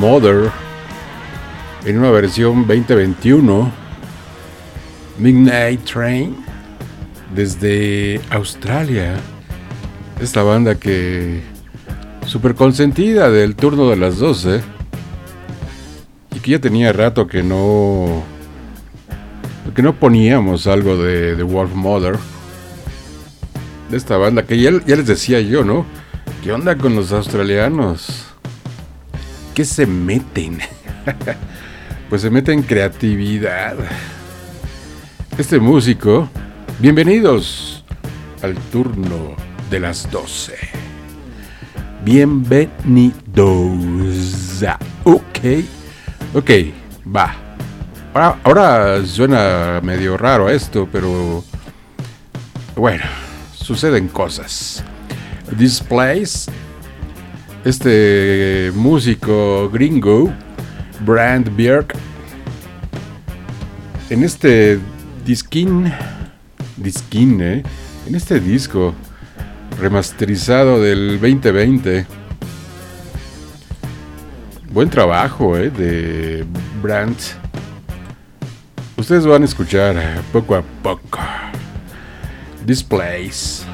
Mother en una versión 2021. Midnight Train desde Australia. Esta banda que super consentida del turno de las 12 y que ya tenía rato que no que no poníamos algo de, de Wolf Mother de esta banda que ya, ya les decía yo, ¿no? ¿Qué onda con los australianos? Qué se meten? pues se meten creatividad. Este músico, bienvenidos al turno de las 12. Bienvenidos. Ok, ok, va. Ahora, ahora suena medio raro esto, pero bueno, suceden cosas. This place este músico gringo, Brand Björk, en este disquín, disquín, ¿eh? en este disco remasterizado del 2020. Buen trabajo ¿eh? de Brand. Ustedes van a escuchar poco a poco. Displays.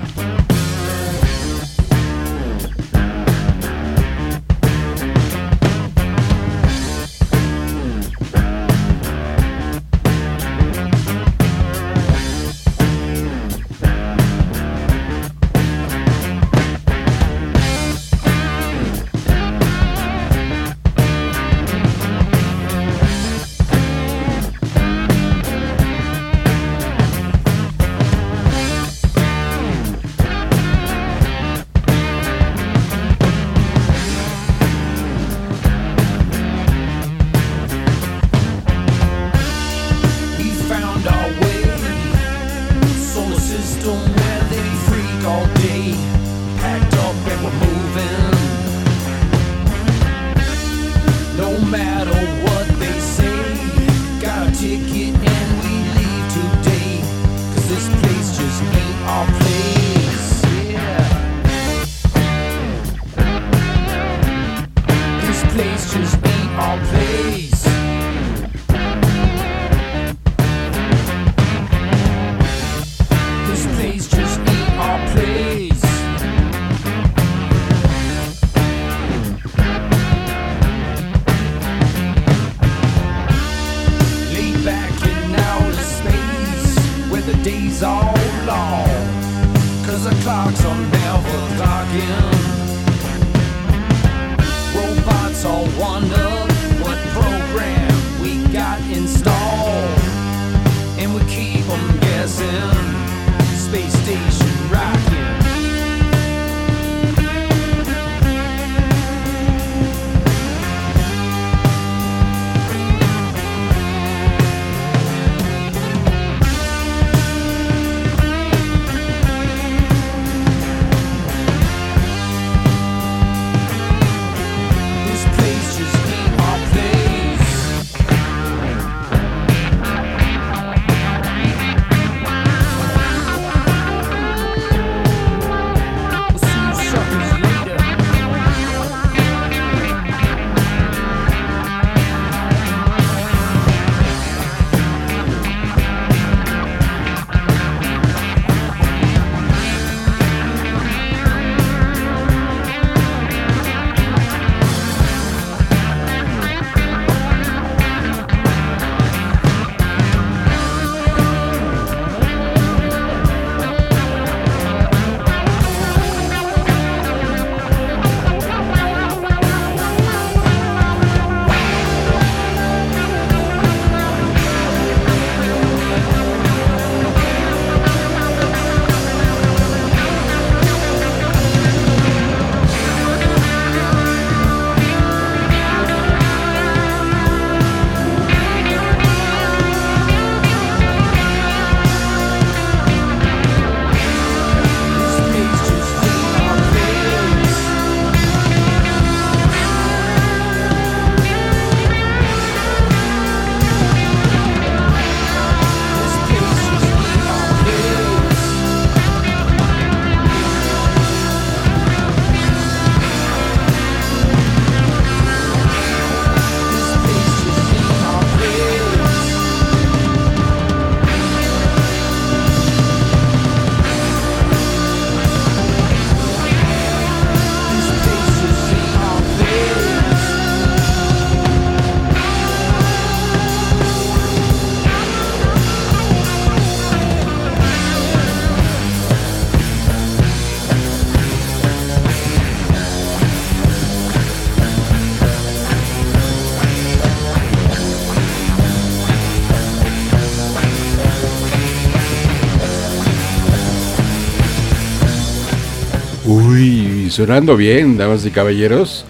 Sonando bien, damas y caballeros.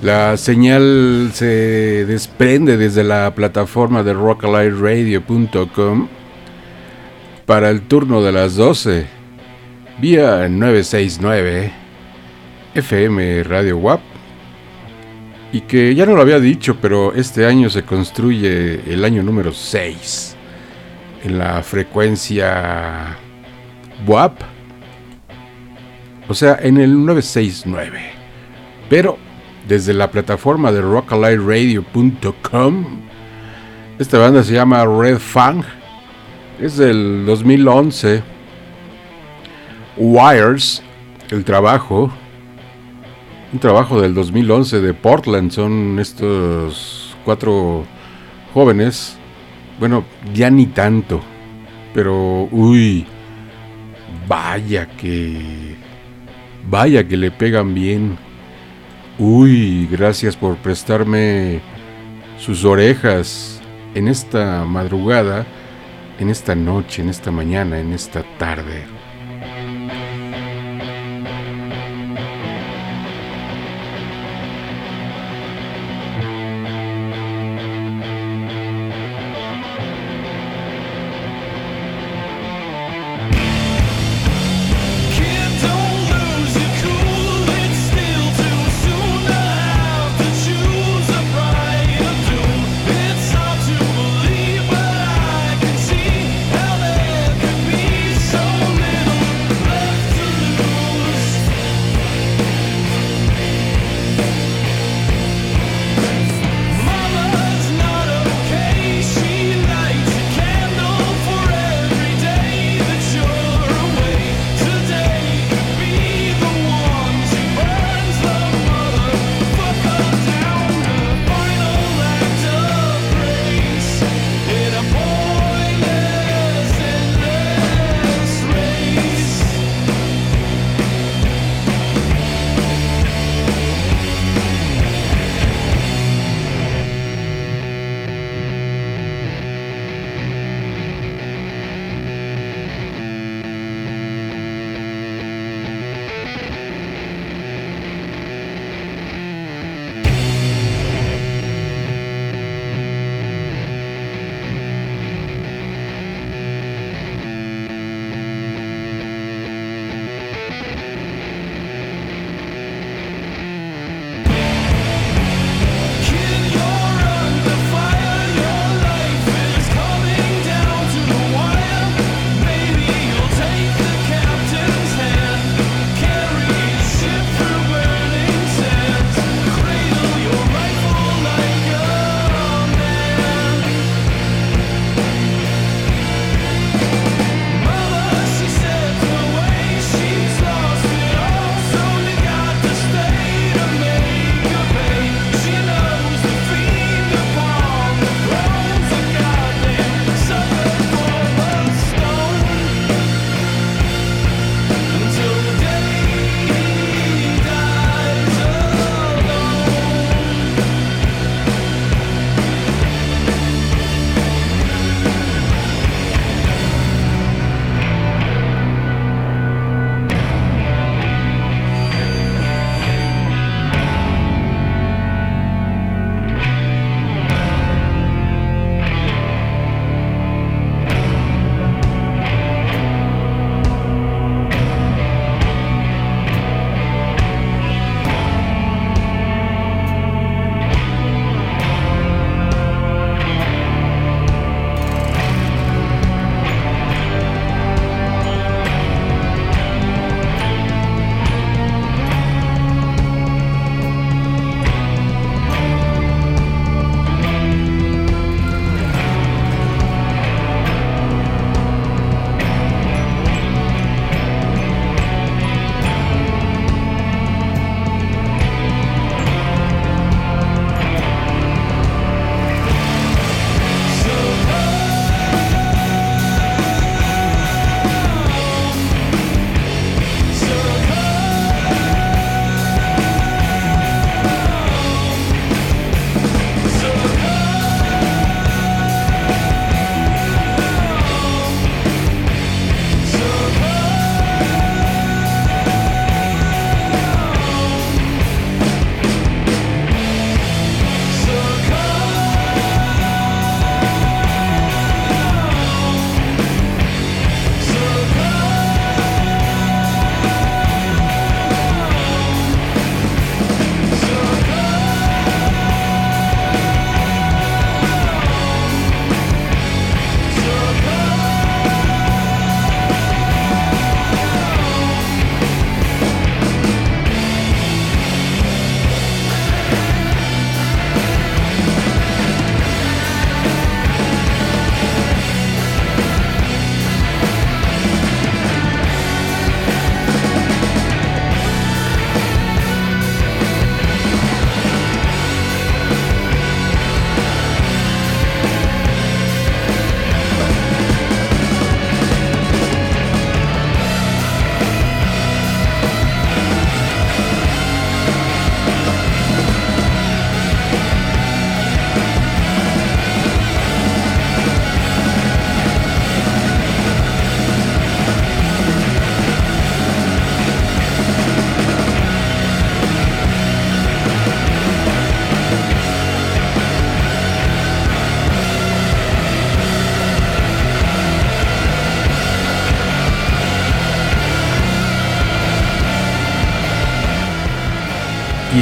La señal se desprende desde la plataforma de rockalightradio.com para el turno de las 12 vía 969 FM Radio WAP y que ya no lo había dicho, pero este año se construye el año número 6 en la frecuencia WAP o sea, en el 969. Pero desde la plataforma de rockalightradio.com, esta banda se llama Red Fang, es del 2011. Wires, el trabajo, un trabajo del 2011 de Portland, son estos cuatro jóvenes, bueno, ya ni tanto, pero uy, vaya que Vaya que le pegan bien. Uy, gracias por prestarme sus orejas en esta madrugada, en esta noche, en esta mañana, en esta tarde.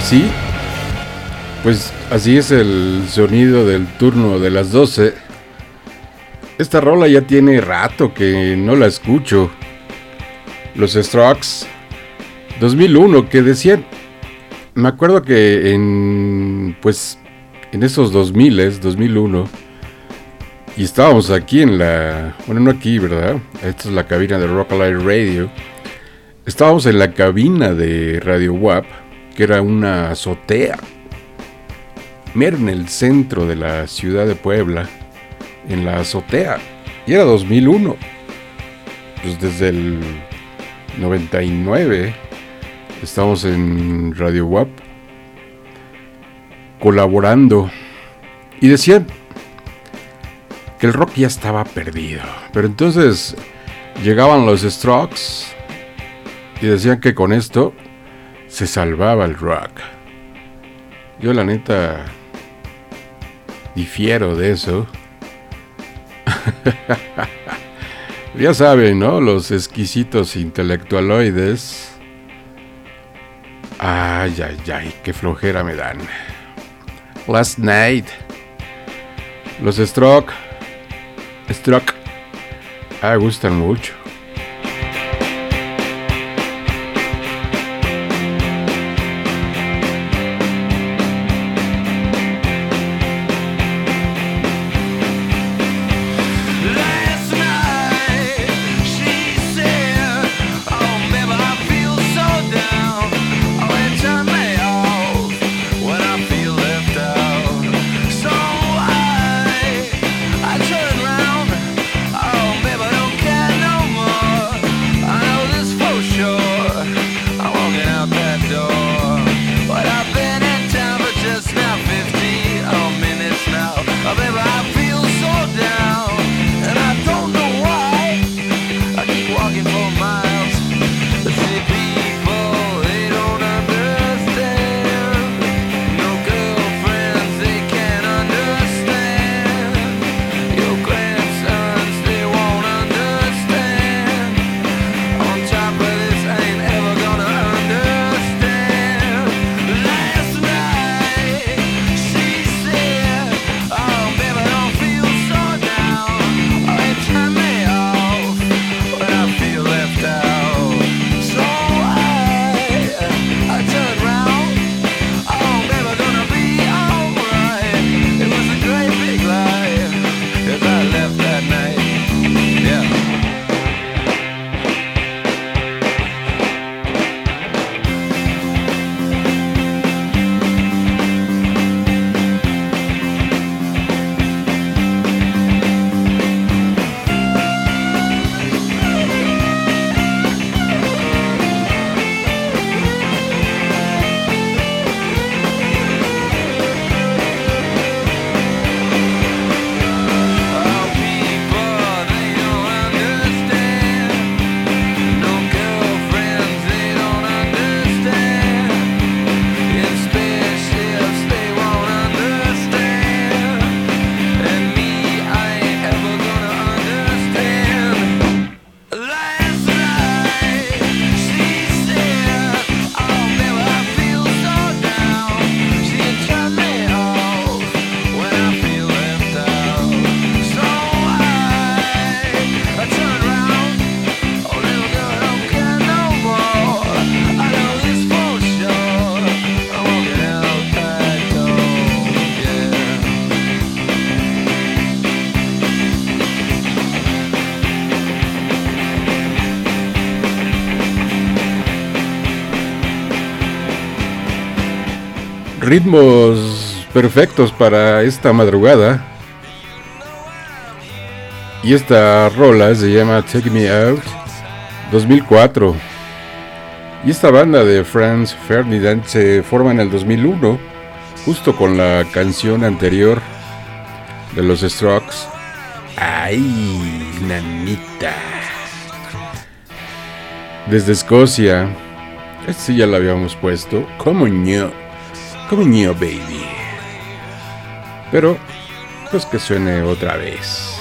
Sí, pues así es el sonido del turno de las 12. Esta rola ya tiene rato que no la escucho. Los Strokes 2001 que decían me acuerdo que en pues en esos 2000, 2001 y estábamos aquí en la bueno, no aquí, ¿verdad? Esta es la cabina de Rock Alive Radio. Estábamos en la cabina de Radio WAP, que era una azotea Mira en el centro de la ciudad de Puebla, en la azotea. Y era 2001. Pues desde el 99 estamos en Radio WAP colaborando. Y decían que el rock ya estaba perdido. Pero entonces llegaban los Strokes y decían que con esto se salvaba el rock. Yo la neta difiero de eso. ya saben, ¿no? Los exquisitos intelectualoides. Ay, ay, ay, qué flojera me dan. Last Night. Los Stroke. Stroke. Ah, gustan mucho. Ritmos perfectos para esta madrugada. Y esta rola se llama Take Me Out 2004. Y esta banda de Franz Ferdinand se forma en el 2001, justo con la canción anterior de los Strokes. ¡Ay, nanita! Desde Escocia. Este sí ya lo habíamos puesto. como no? Como baby. Pero, pues que suene otra vez.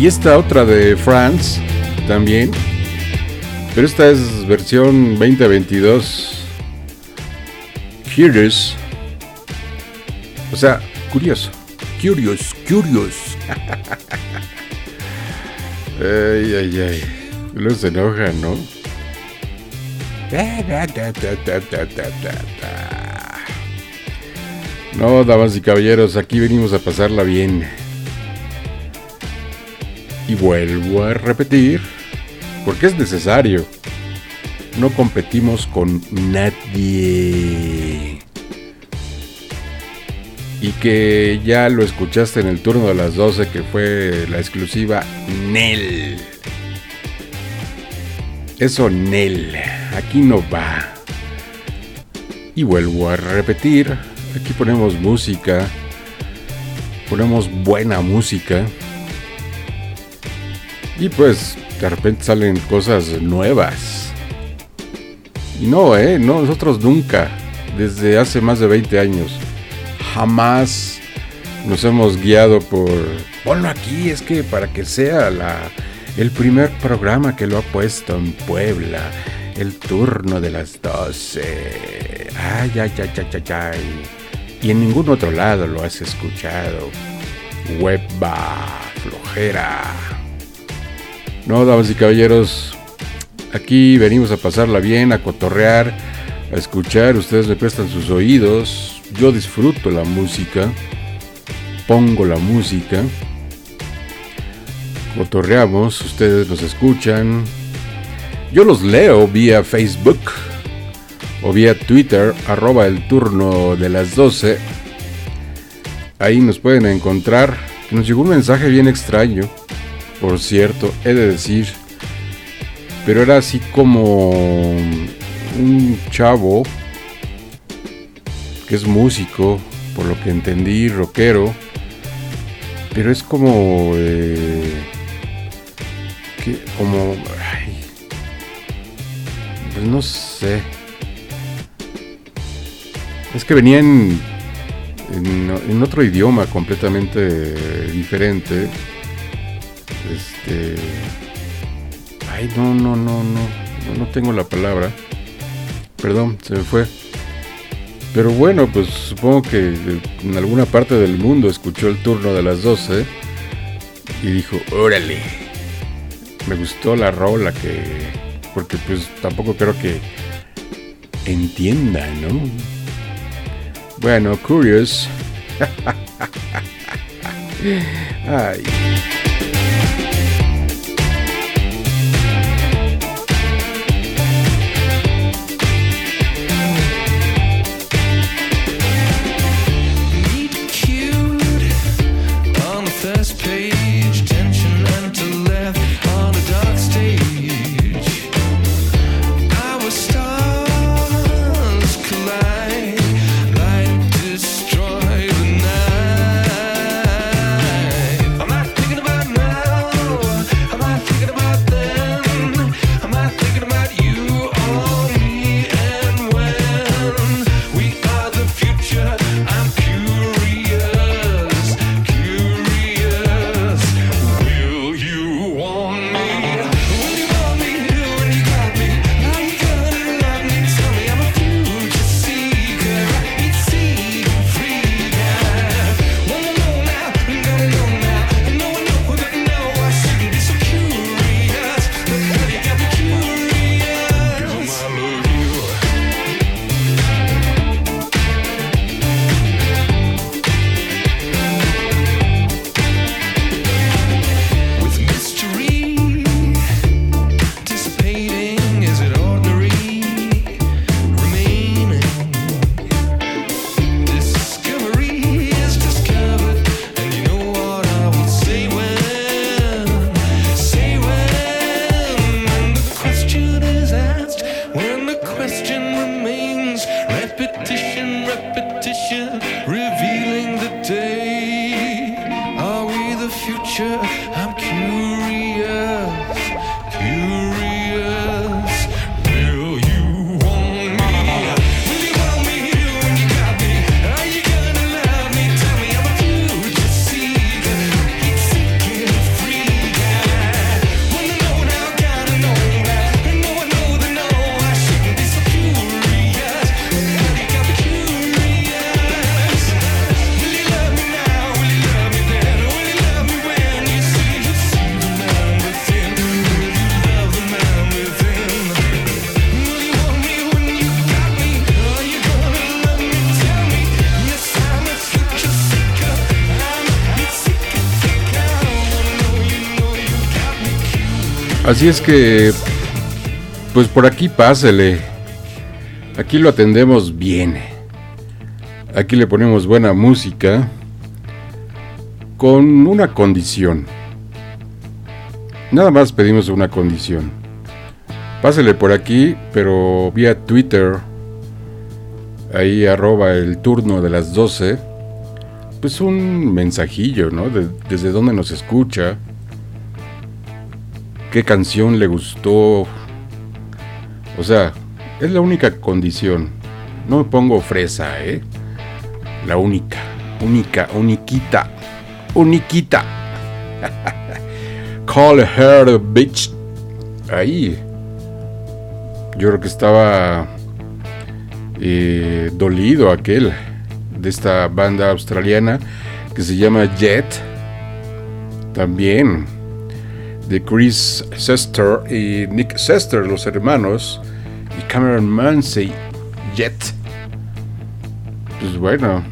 Y esta otra de France también. Pero esta es versión 2022. Curious. O sea, curioso. Curious, curious. ay, ay, ay. Luego se enoja, ¿no? No, damas y caballeros, aquí venimos a pasarla bien. Y vuelvo a repetir, porque es necesario. No competimos con nadie. Y que ya lo escuchaste en el turno de las 12, que fue la exclusiva Nel. Eso Nel, aquí no va. Y vuelvo a repetir, aquí ponemos música, ponemos buena música y pues de repente salen cosas nuevas. Y no, ¿eh? No, nosotros nunca, desde hace más de 20 años, jamás nos hemos guiado por... Ponlo aquí, es que para que sea la, el primer programa que lo ha puesto en Puebla, el turno de las 12. Ay, ay, ay, ay, ay, ay. Y en ningún otro lado lo has escuchado. Webba, flojera. No, damas y caballeros, aquí venimos a pasarla bien, a cotorrear, a escuchar. Ustedes me prestan sus oídos. Yo disfruto la música. Pongo la música. Cotorreamos, ustedes nos escuchan. Yo los leo vía Facebook o vía Twitter, arroba el turno de las 12. Ahí nos pueden encontrar. Nos llegó un mensaje bien extraño por cierto, he de decir. Pero era así como un chavo que es músico, por lo que entendí, rockero. Pero es como... Eh, como... pues no sé. Es que venía en, en otro idioma completamente diferente este. Ay, no, no, no, no. No tengo la palabra. Perdón, se me fue. Pero bueno, pues supongo que en alguna parte del mundo escuchó el turno de las 12 y dijo, órale, me gustó la rola que... Porque pues tampoco creo que entienda, ¿no? Bueno, curious. Ay. Así es que, pues por aquí pásele. Aquí lo atendemos bien. Aquí le ponemos buena música con una condición. Nada más pedimos una condición. Pásele por aquí, pero vía Twitter, ahí arroba el turno de las 12, pues un mensajillo, ¿no? desde dónde nos escucha, qué canción le gustó. O sea, es la única condición. No me pongo fresa, ¿eh? La única, única, uniquita, uniquita. Call her a bitch. Ahí. Yo creo que estaba eh, dolido aquel de esta banda australiana que se llama Jet. También de Chris Sester y Nick Sester, los hermanos, y Cameron Mansey, Jet. Pues bueno,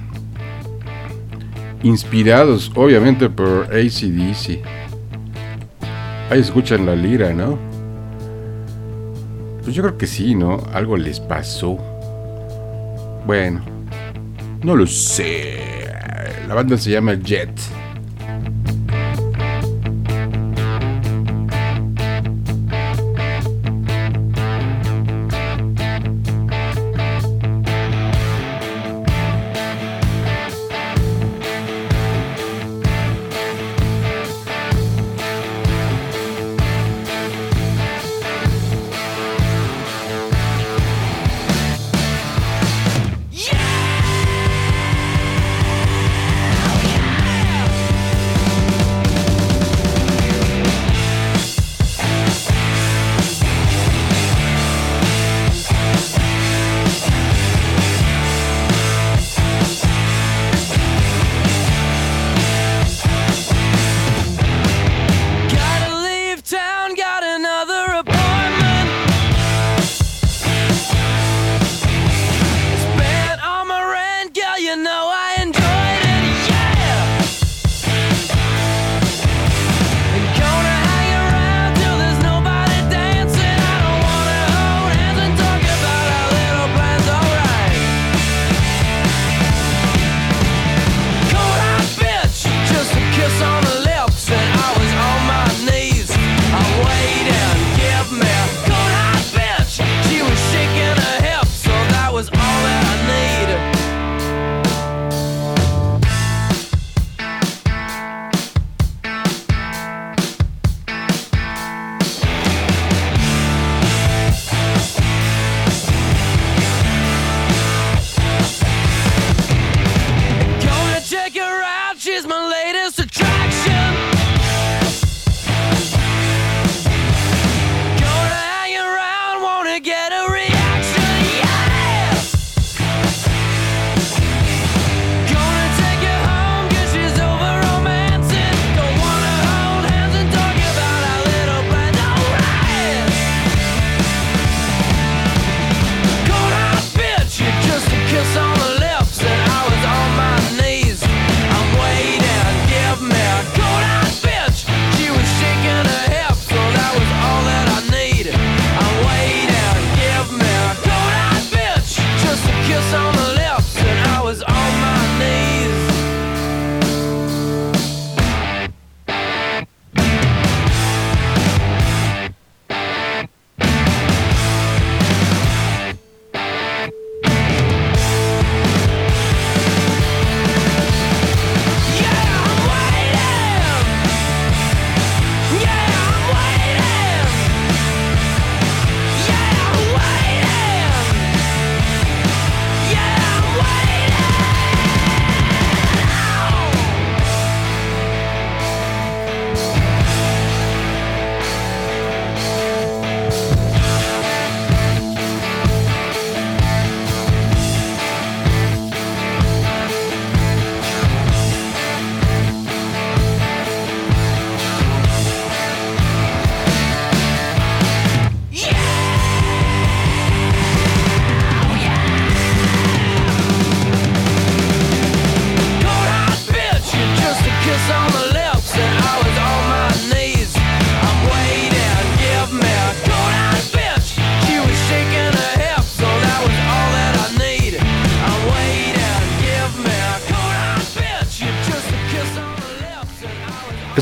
inspirados obviamente por ACDC. Ahí escuchan la lira, ¿no? Pues yo creo que sí, ¿no? Algo les pasó. Bueno, no lo sé. La banda se llama Jet.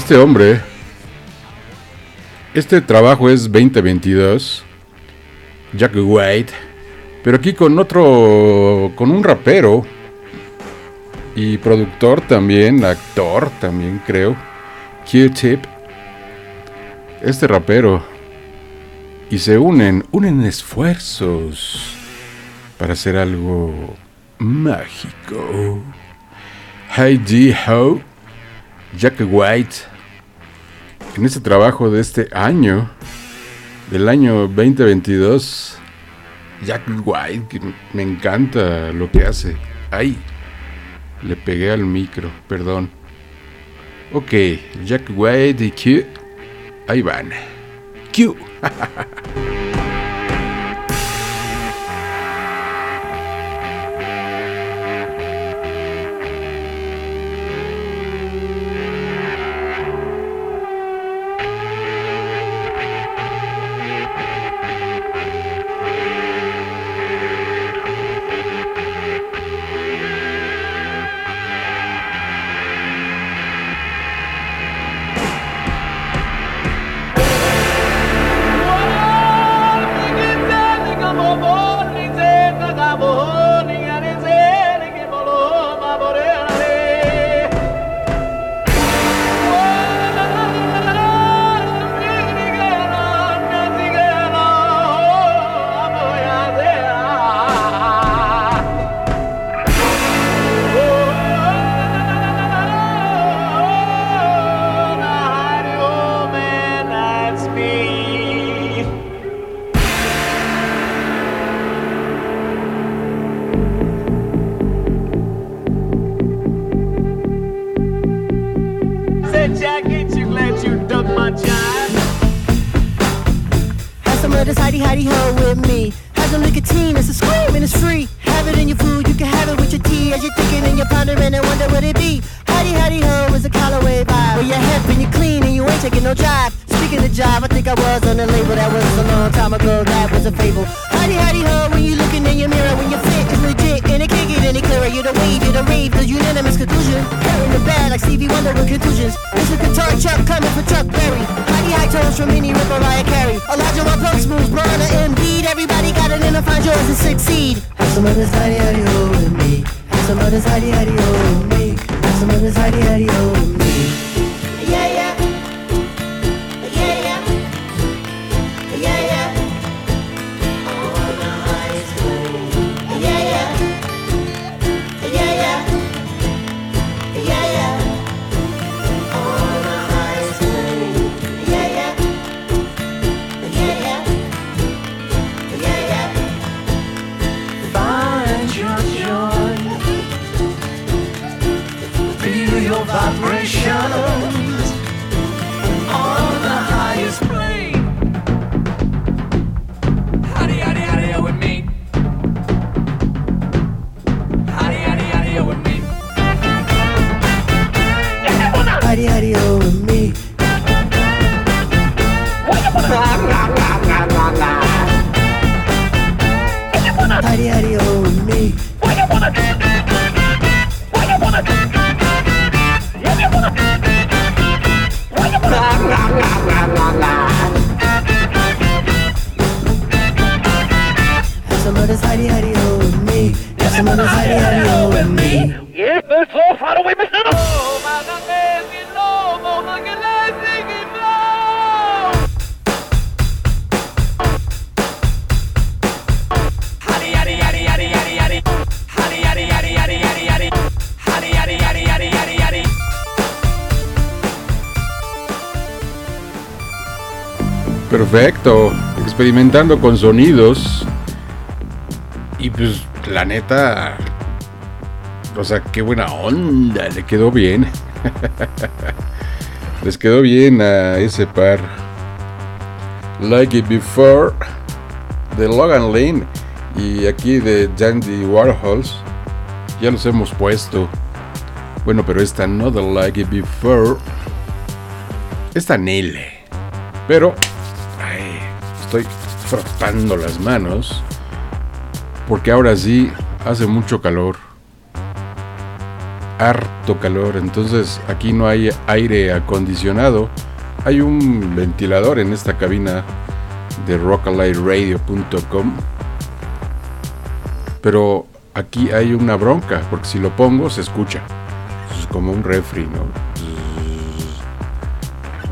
Este hombre, este trabajo es 2022, Jack White, pero aquí con otro, con un rapero y productor también, actor también creo, Q-Tip, este rapero, y se unen, unen esfuerzos para hacer algo mágico. Heidi Ho, Jack White, en este trabajo de este año, del año 2022, Jack White, que me encanta lo que hace. Ay, le pegué al micro, perdón. Ok, Jack White y Q, ahí van. Q. vibration. Experimentando con sonidos. Y pues la neta, o sea, qué buena onda, le quedó bien. Les quedó bien a ese par. Like It Before de Logan Lane y aquí de Dandy Warhols. Ya los hemos puesto. Bueno, pero esta no de Like It Before. Esta Nele. Pero estoy frotando las manos porque ahora sí hace mucho calor. harto calor, entonces aquí no hay aire acondicionado. Hay un ventilador en esta cabina de rockalightradio.com. Pero aquí hay una bronca, porque si lo pongo se escucha. Es como un refri, ¿no?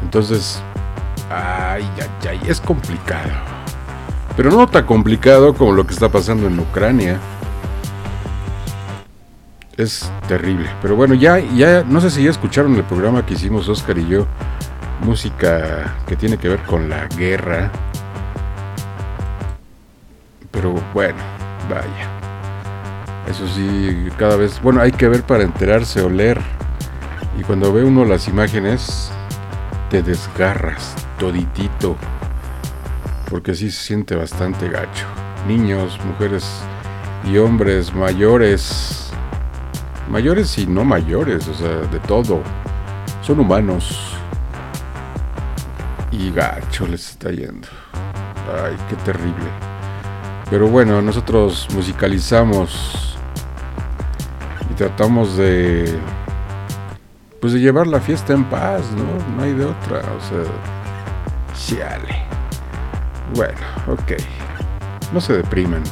Entonces, ay, ay, ay, es complicado. Pero no tan complicado como lo que está pasando en Ucrania. Es terrible. Pero bueno, ya, ya, no sé si ya escucharon el programa que hicimos Oscar y yo. Música que tiene que ver con la guerra. Pero bueno, vaya. Eso sí, cada vez, bueno, hay que ver para enterarse o leer. Y cuando ve uno las imágenes, te desgarras toditito. Porque sí se siente bastante gacho. Niños, mujeres y hombres mayores. Mayores y no mayores, o sea, de todo. Son humanos. Y gacho les está yendo. Ay, qué terrible. Pero bueno, nosotros musicalizamos y tratamos de pues de llevar la fiesta en paz, ¿no? No hay de otra, o sea, chale. Bueno, ok. No se deprimen.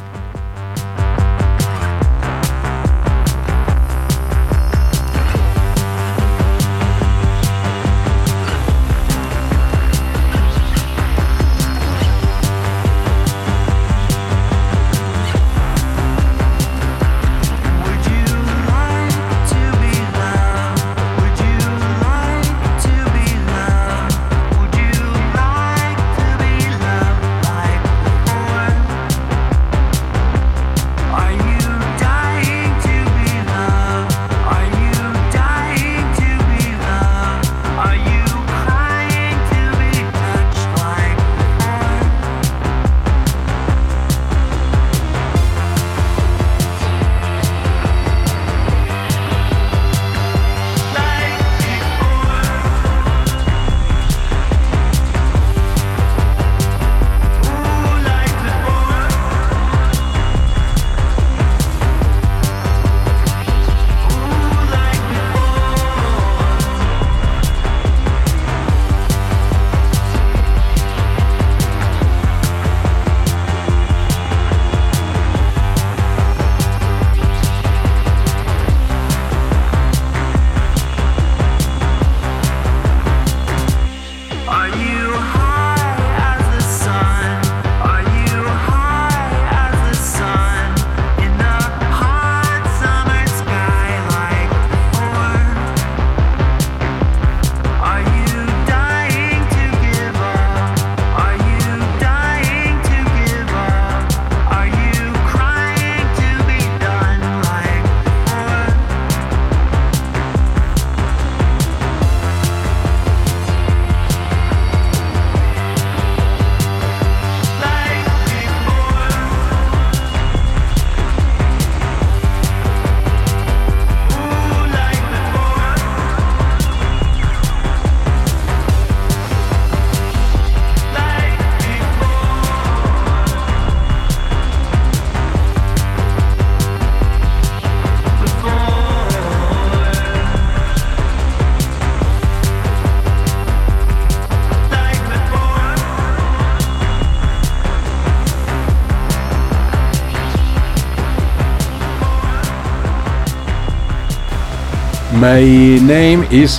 My name is.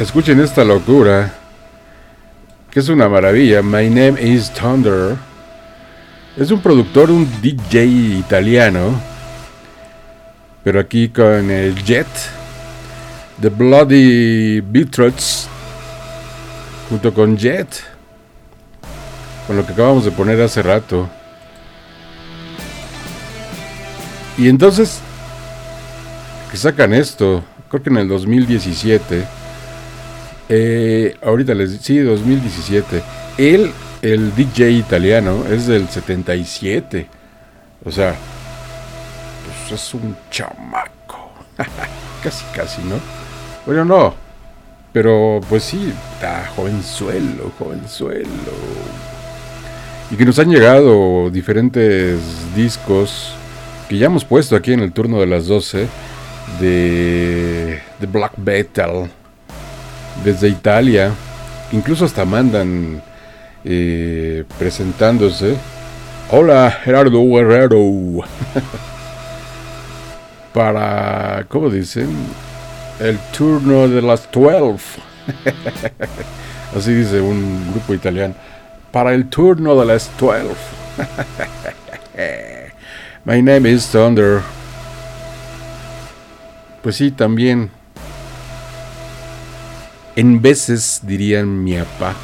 Escuchen esta locura. Que es una maravilla. My name is Thunder. Es un productor, un DJ italiano. Pero aquí con el Jet. The Bloody Beatrix. Junto con Jet. Con lo que acabamos de poner hace rato. Y entonces sacan esto, creo que en el 2017. Eh, ahorita les sí, 2017. Él, el DJ italiano, es del 77. O sea, pues es un chamaco. casi, casi, ¿no? Bueno, no. Pero pues sí, está jovenzuelo, jovenzuelo. Y que nos han llegado diferentes discos que ya hemos puesto aquí en el turno de las 12 de, de black metal desde Italia. Incluso hasta mandan eh, presentándose. Hola, Gerardo Guerrero. Para, ¿cómo dicen? El turno de las 12. Así dice un grupo italiano. Para el turno de las 12. My name is Thunder. Pues sí, también. En veces dirían mi papá.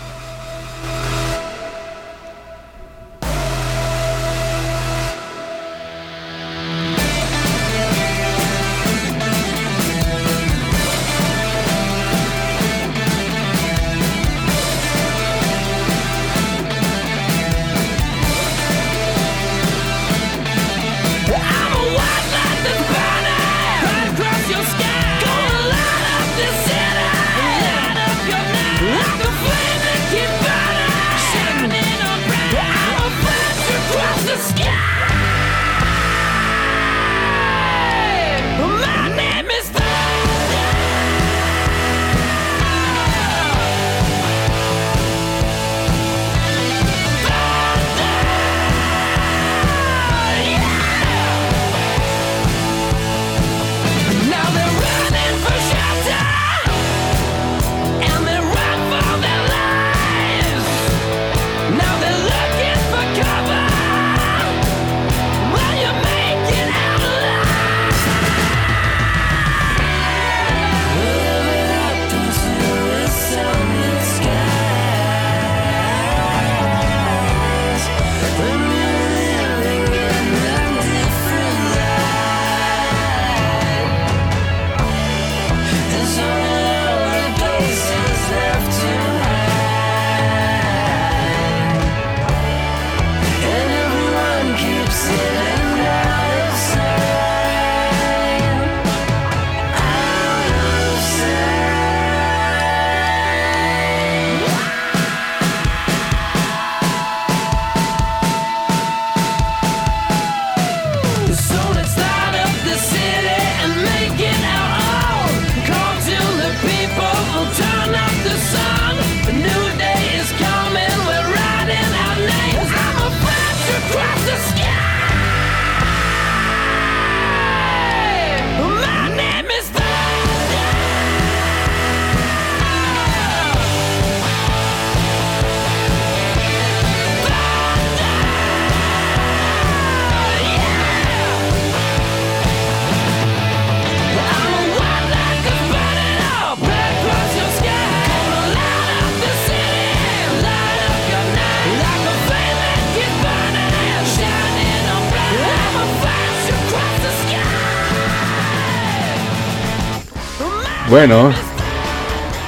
Bueno,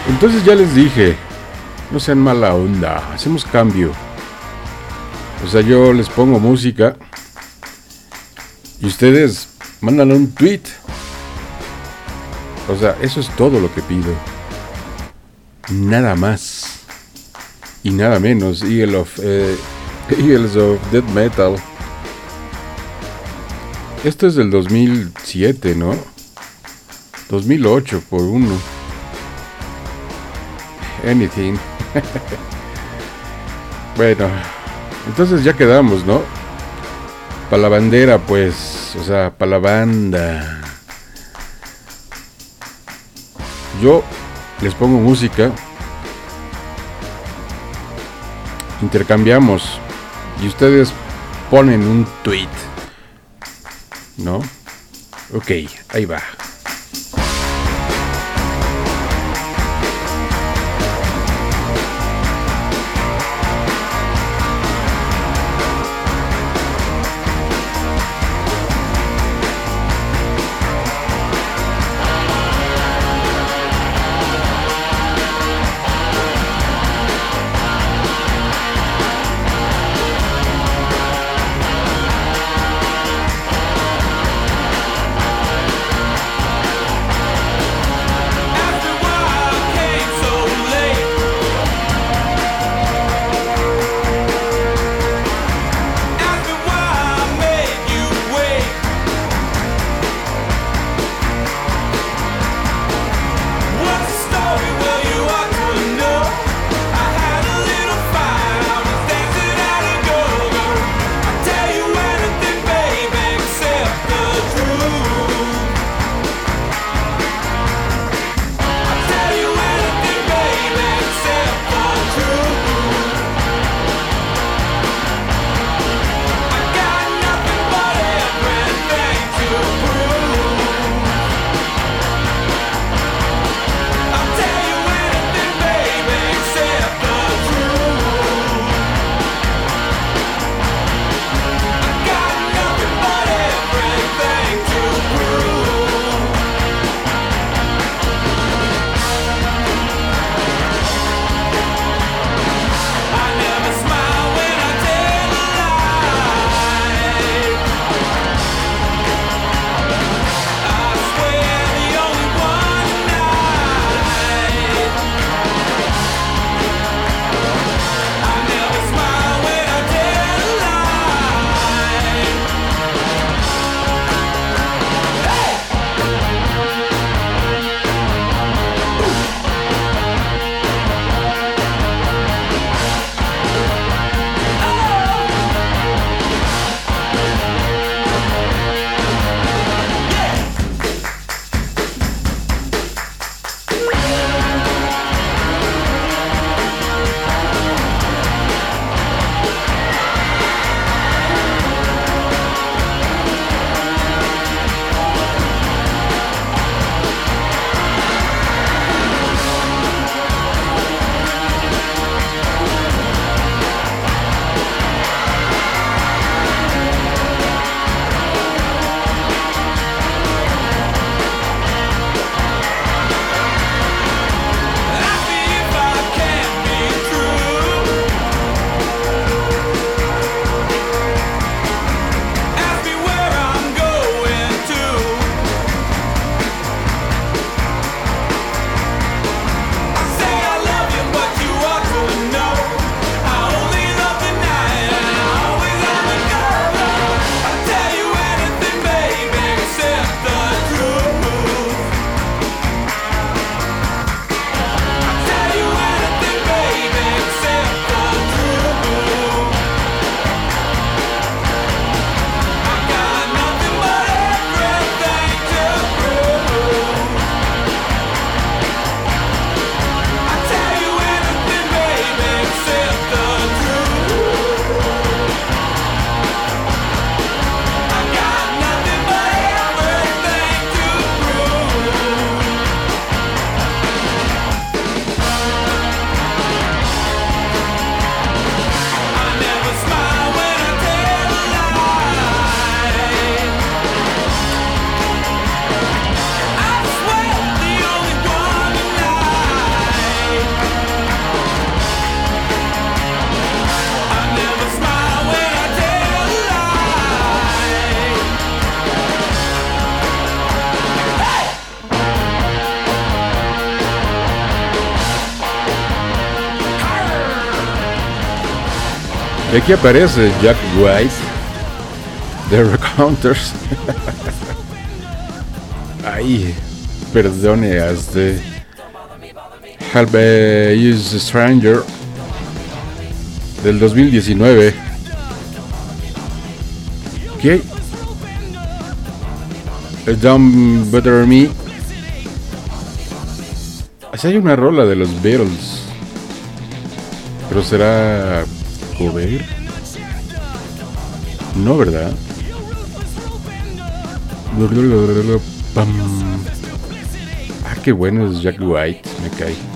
entonces ya les dije, no sean mala onda, hacemos cambio. O sea, yo les pongo música y ustedes mandan un tweet. O sea, eso es todo lo que pido. Nada más. Y nada menos. Eagle of, eh, Eagles of Death Metal. Esto es del 2007, ¿no? 2008 por uno. Anything. bueno, entonces ya quedamos, ¿no? Para la bandera, pues, o sea, para la banda. Yo les pongo música. Intercambiamos. Y ustedes ponen un tweet. ¿No? Ok, ahí va. Y aquí aparece Jack White The Recounters. Ay, perdone, hasta Help Use Stranger del 2019. ¿Qué? Don't Better Me. Así hay una rola de los Beatles. Pero será cover. No, ¿verdad? Ah, qué bueno es Jack White, me cae.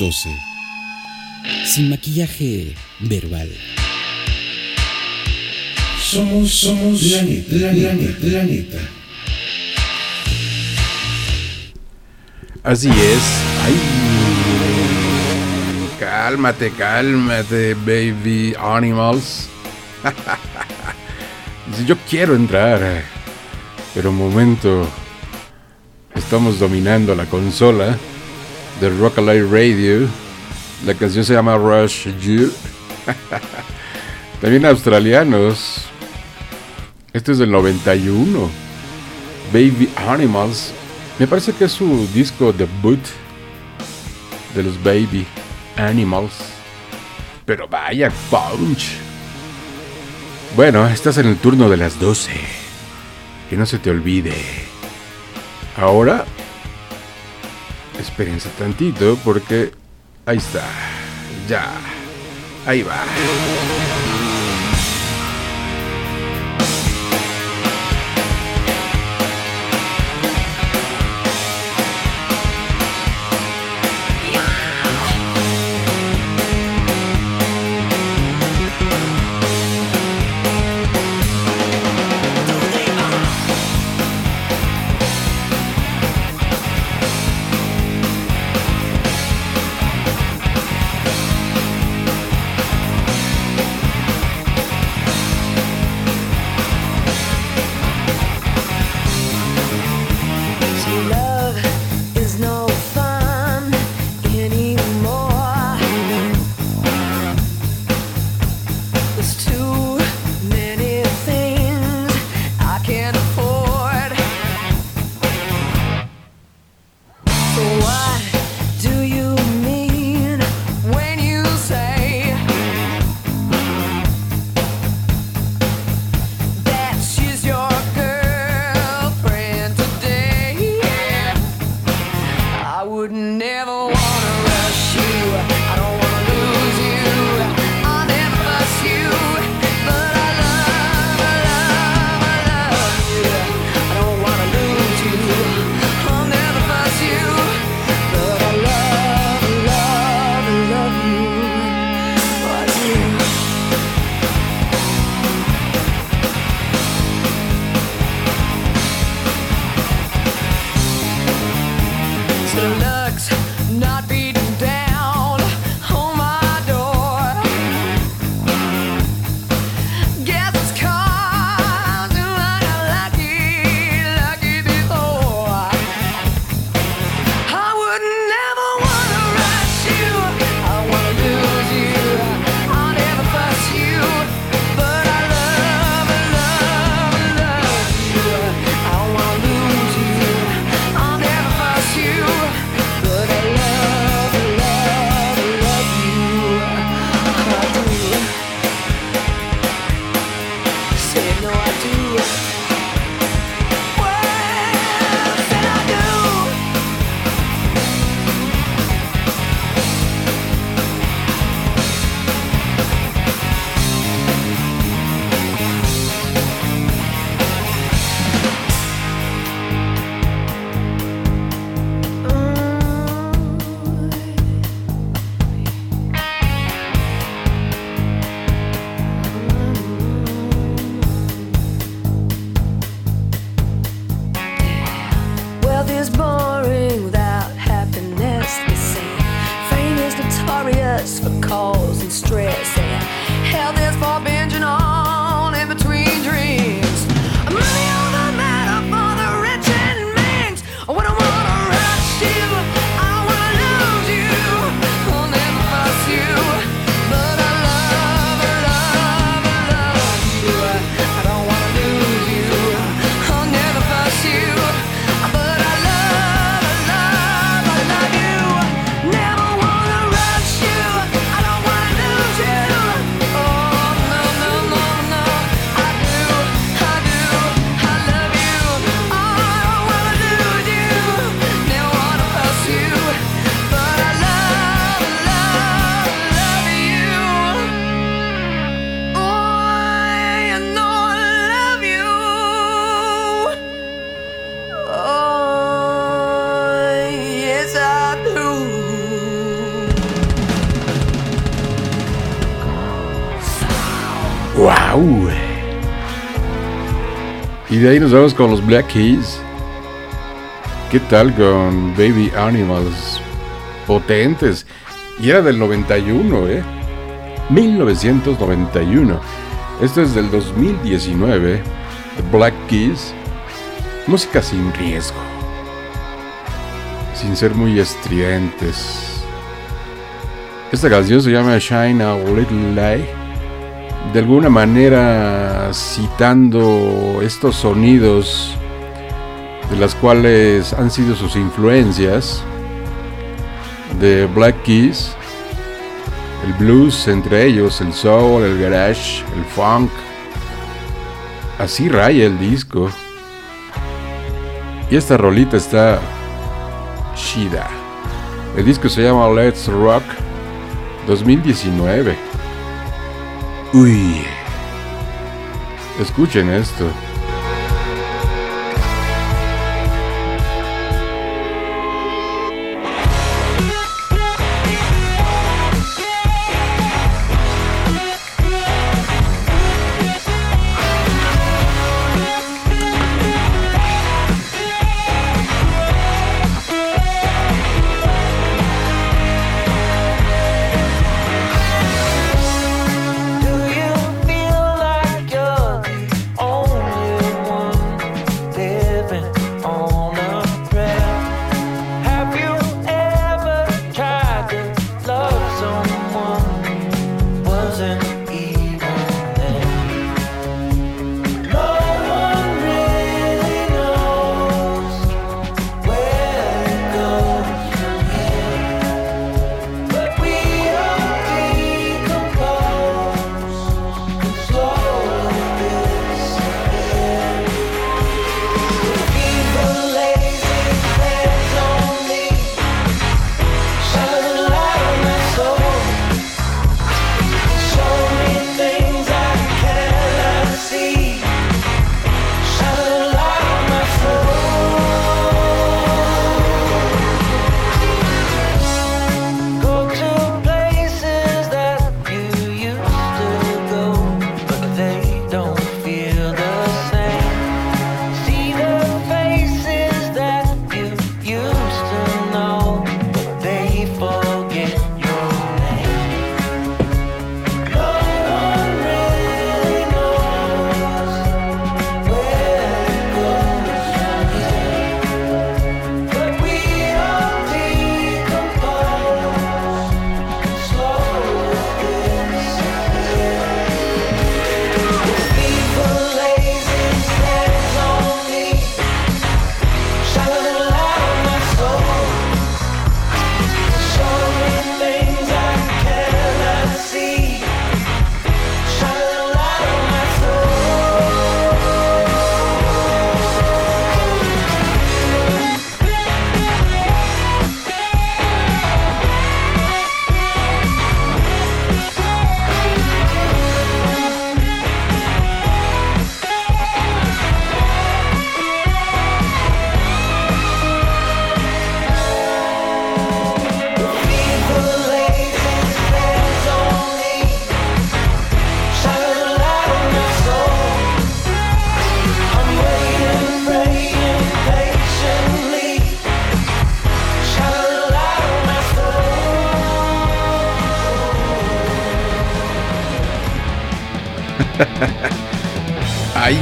12. Sin maquillaje verbal. Somos, somos la neta, la, la, neta. Así es. Ay, cálmate, cálmate, baby animals. Yo quiero entrar, pero un momento. Estamos dominando la consola de Rock Alive Radio. La canción se llama Rush You. También australianos. Este es del 91. Baby Animals. Me parece que es su disco debut de los Baby Animals. Pero vaya punch. Bueno, estás en el turno de las 12. Que no se te olvide. Ahora Espérense tantito porque ahí está. Ya. Ahí va. Y de ahí nos vamos con los Black Keys. ¿Qué tal con Baby Animals? Potentes. Y era del 91, ¿eh? 1991. Esto es del 2019. The Black Keys. Música sin riesgo. Sin ser muy estridentes. Esta canción se llama Shine a Little Light de alguna manera citando estos sonidos de las cuales han sido sus influencias de Black Keys, el blues entre ellos, el soul, el garage, el funk. Así raya el disco. Y esta rolita está chida. El disco se llama Let's Rock 2019. Uy. Escuchen esto.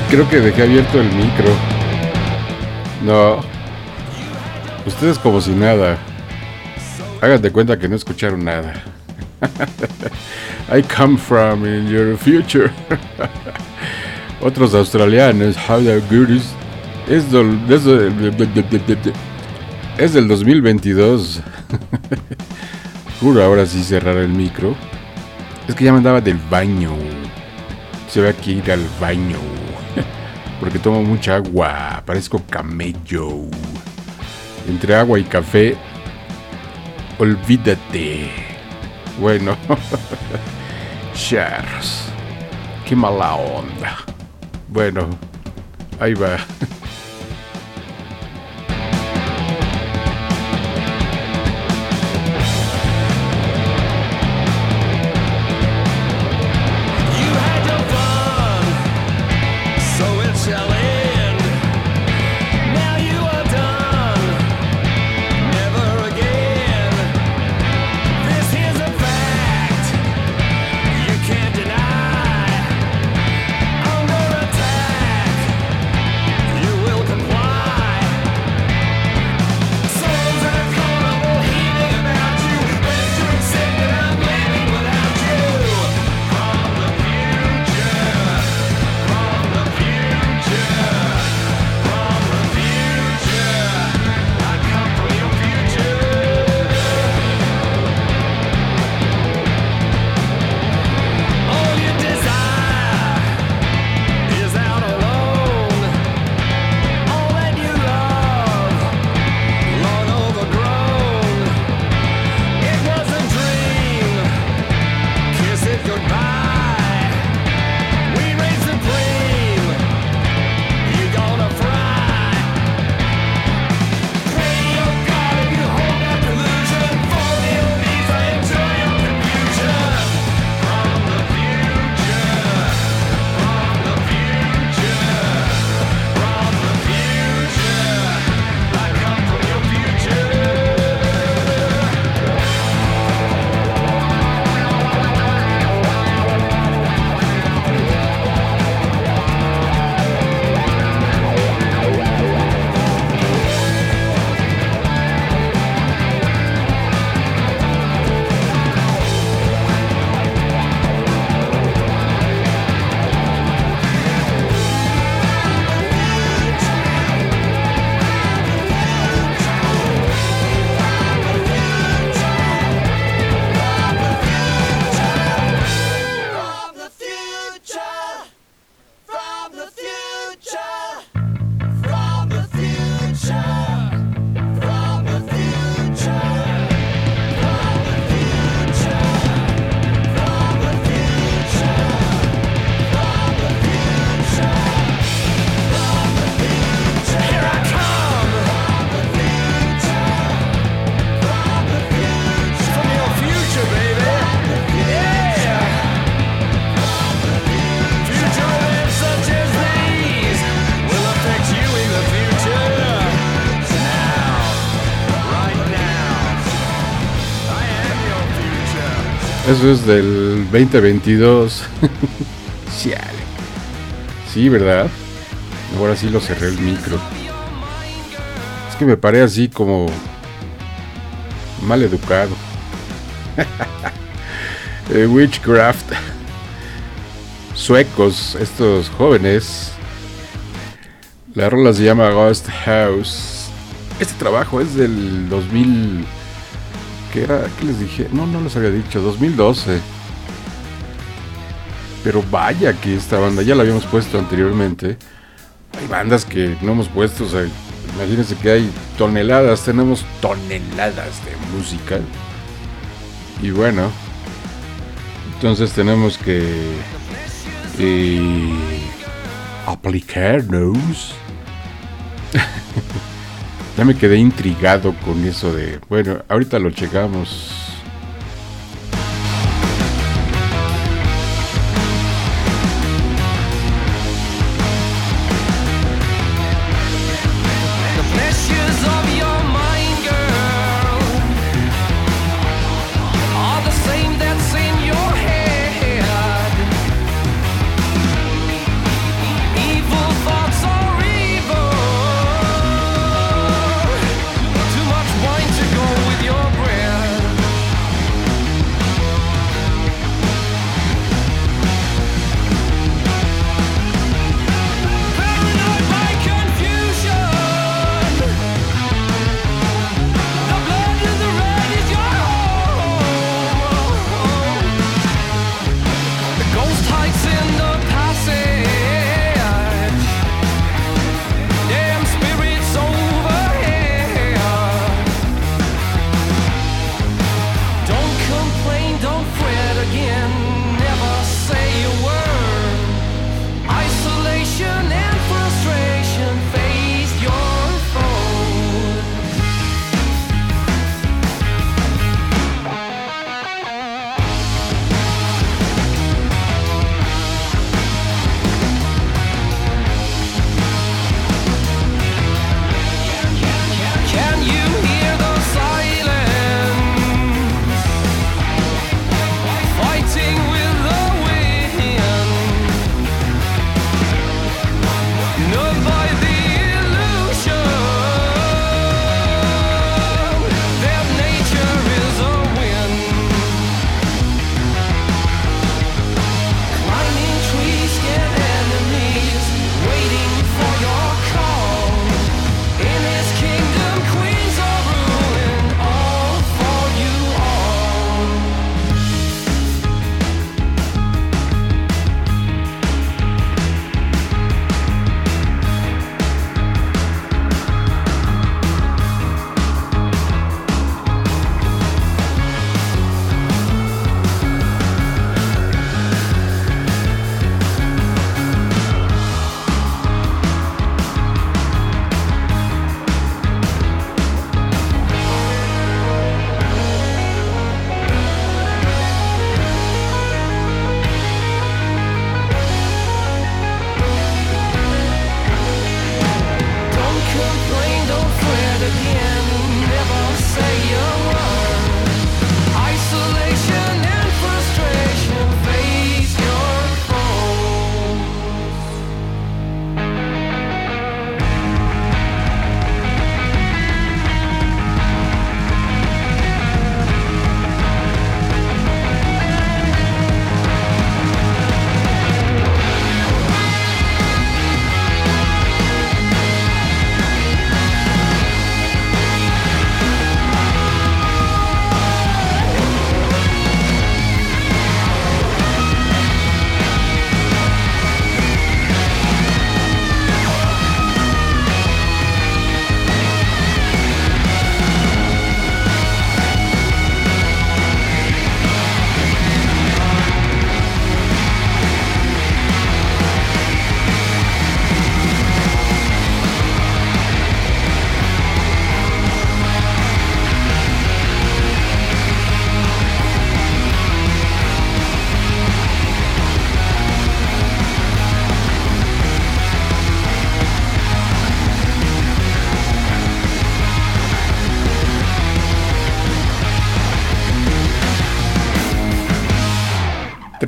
Creo que dejé abierto el micro. No. Ustedes como si nada. Hagan de cuenta que no escucharon nada. I come from in your future. Otros australianos, how the good is. Es del, es del, es del 2022. Juro ahora sí cerrar el micro. Es que ya me andaba del baño. Se ve aquí ir al baño. Porque tomo mucha agua. Parezco camello. Entre agua y café. Olvídate. Bueno. Charles. Qué mala onda. Bueno. Ahí va. Eso es del 2022. sí, ¿verdad? Ahora sí lo cerré el micro. Es que me paré así como mal educado. Eh, witchcraft. Suecos, estos jóvenes. La rola se llama Ghost House. Este trabajo es del 2000 que era, ¿qué les dije? No, no les había dicho, 2012. Pero vaya que esta banda ya la habíamos puesto anteriormente. Hay bandas que no hemos puesto, o sea, imagínense que hay toneladas, tenemos toneladas de música. Y bueno, entonces tenemos que eh, aplicarnos. Ya me quedé intrigado con eso de, bueno, ahorita lo checamos.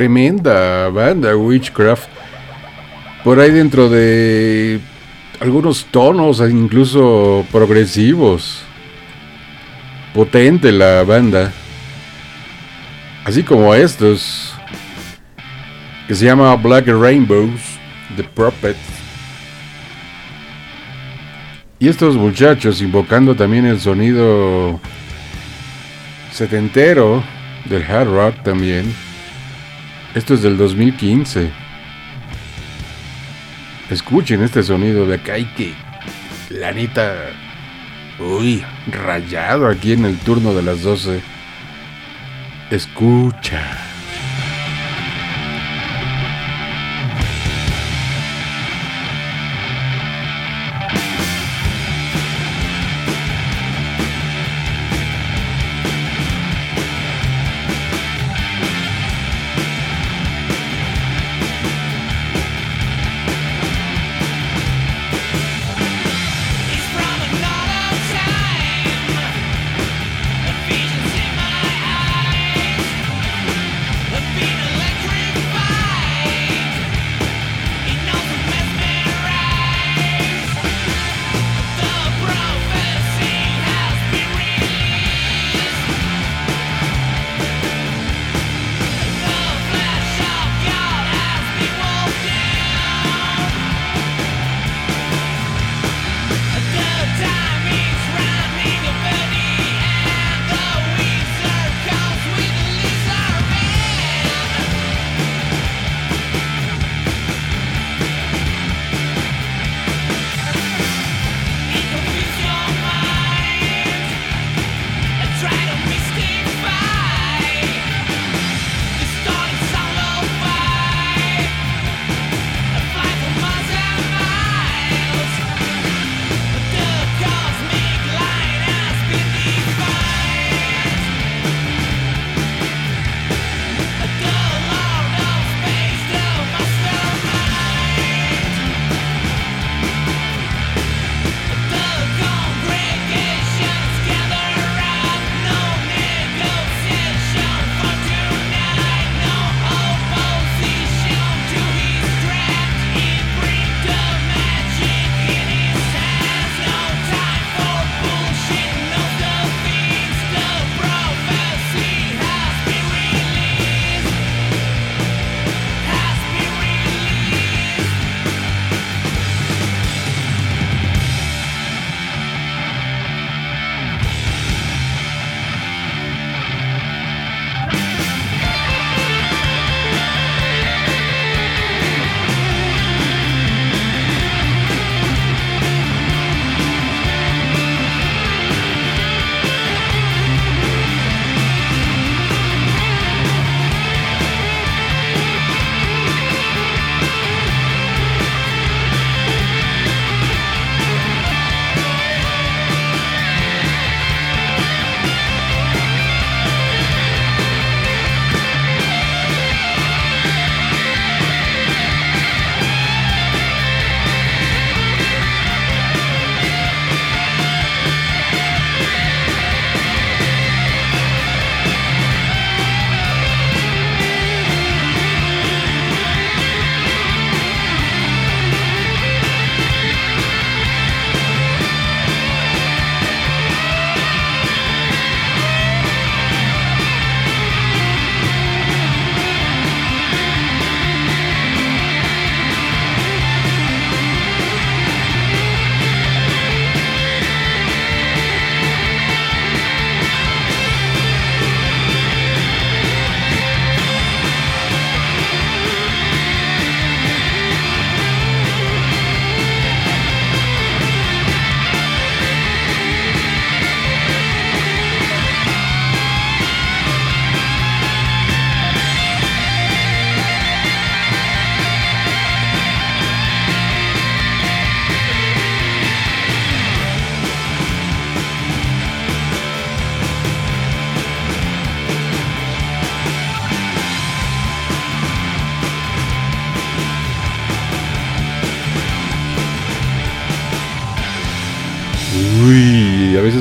Tremenda banda Witchcraft. Por ahí dentro de algunos tonos incluso progresivos. Potente la banda. Así como estos. Que se llama Black Rainbows, The Prophet. Y estos muchachos invocando también el sonido setentero del hard rock también. Esto es del 2015. Escuchen este sonido de que la neta, uy, rayado aquí en el turno de las 12. Escucha.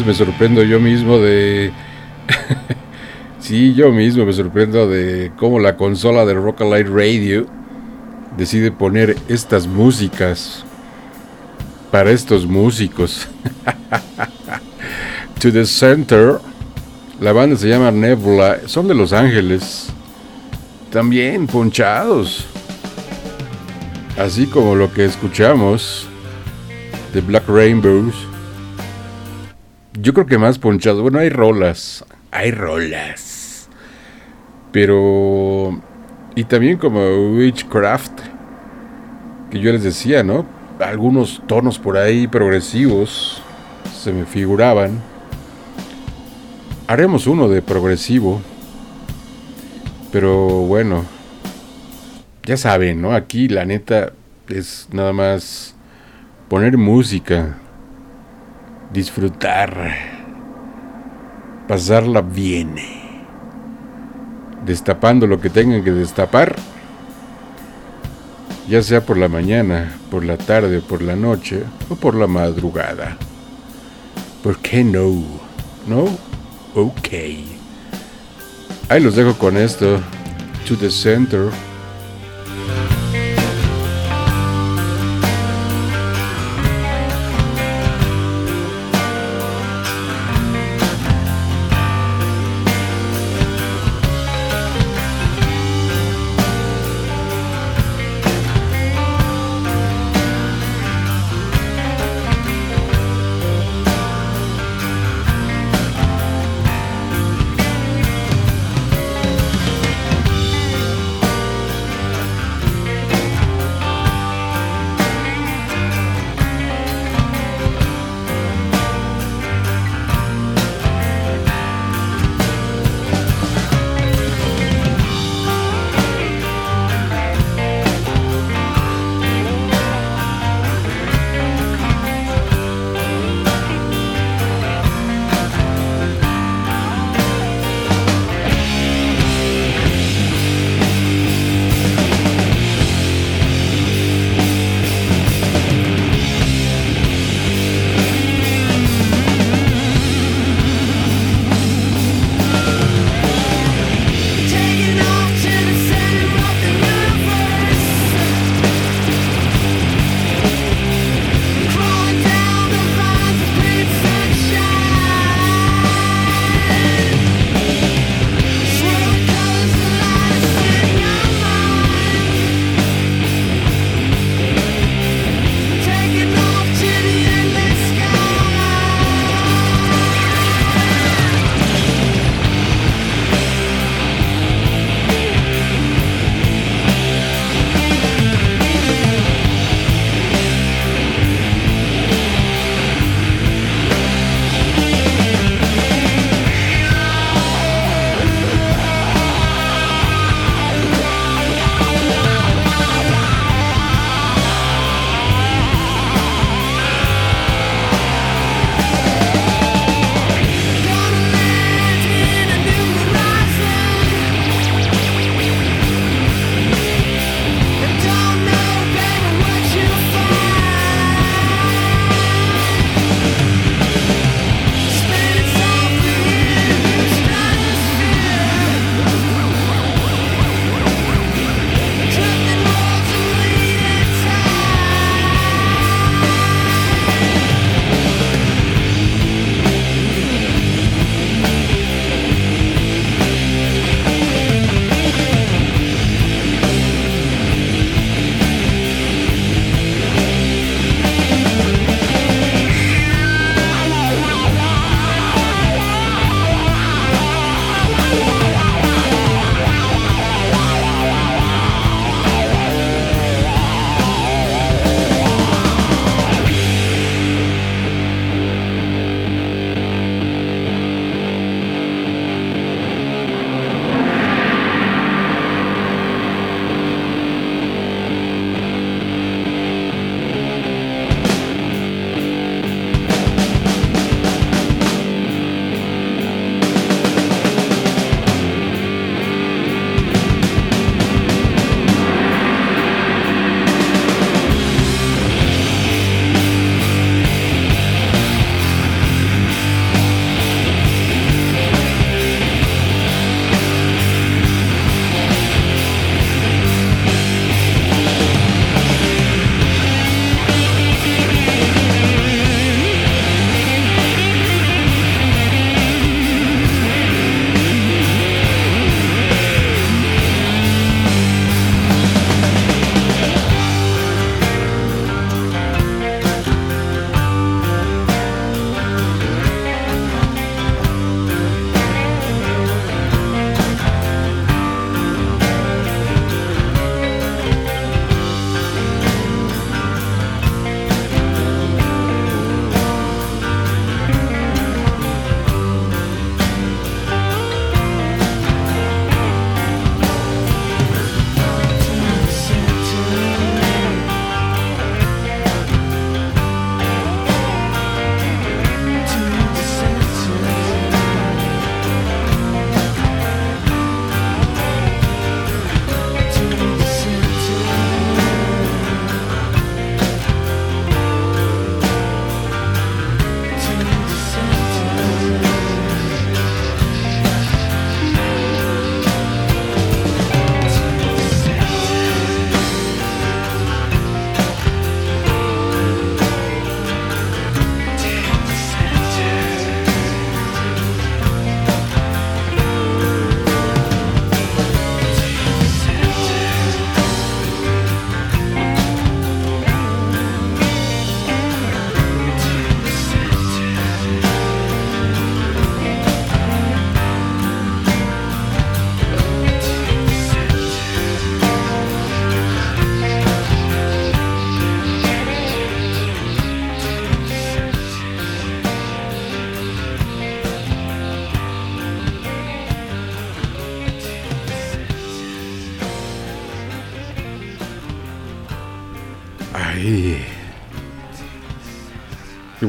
Me sorprendo yo mismo de Sí, yo mismo me sorprendo de cómo la consola de Rock Light Radio decide poner estas músicas para estos músicos. to the Center, la banda se llama Nebula, son de Los Ángeles, también ponchados, así como lo que escuchamos de Black Rainbows. Yo creo que más ponchados, bueno, hay rolas, hay rolas, pero y también como Witchcraft, que yo les decía, ¿no? Algunos tonos por ahí progresivos se me figuraban. Haremos uno de progresivo. Pero bueno, ya saben, ¿no? Aquí la neta es nada más poner música, disfrutar, pasarla bien destapando lo que tengan que destapar, ya sea por la mañana, por la tarde, por la noche o por la madrugada. ¿Por qué no? ¿No? Ok. Ahí los dejo con esto. To the center.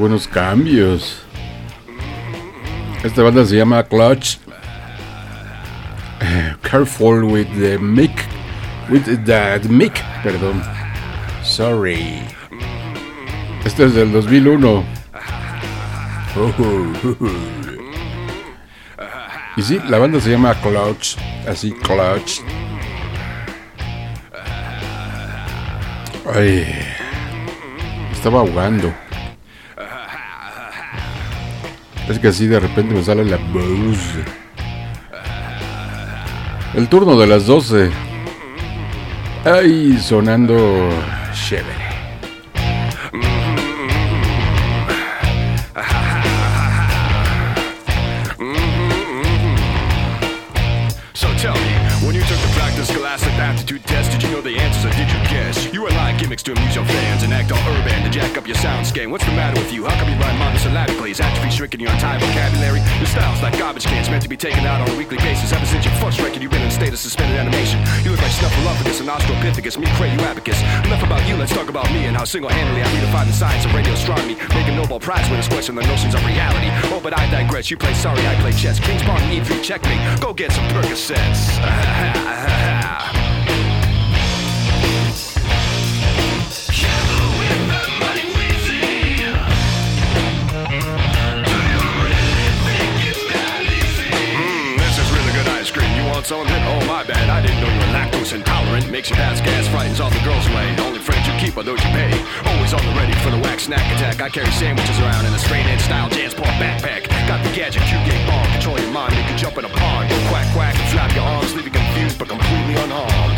Buenos cambios. Esta banda se llama Clutch. Careful with the mic. With the mic, perdón. Sorry. Este es del 2001. Y sí, la banda se llama Clutch. Así, Clutch. Ay. Estaba ahogando. Es que así de repente me sale la voz. El turno de las 12. Ay, sonando chévere. Gimmicks to amuse your fans and act all urban to jack up your sound game. What's the matter with you? How come you rhyme monosyllabically? Is atrophy shrinking your entire vocabulary? Your style's like garbage cans meant to be taken out on a weekly basis. Ever since your first record, you've been in a state of suspended animation. You look like Snuffleupagus and Australopithecus, me Crayu Abacus. Enough about you, let's talk about me and how single-handedly I redefined the science of radio astronomy, making Nobel Prize winners question the notions of reality. Oh, but I digress. You play sorry, I play chess. King's Pawn E3, checkmate. Go get some Percocets. my bad. I didn't know you were lactose intolerant. Makes you pass gas, frightens all the girls away. The only friends you keep are those you pay. Always on the ready for the whack snack attack. I carry sandwiches around in a straight edge style jazz pop backpack. Got the gadget, Q gate bomb, control your mind, make you jump in a pond. Quack quack and flap your arms, leave you confused but completely unharmed.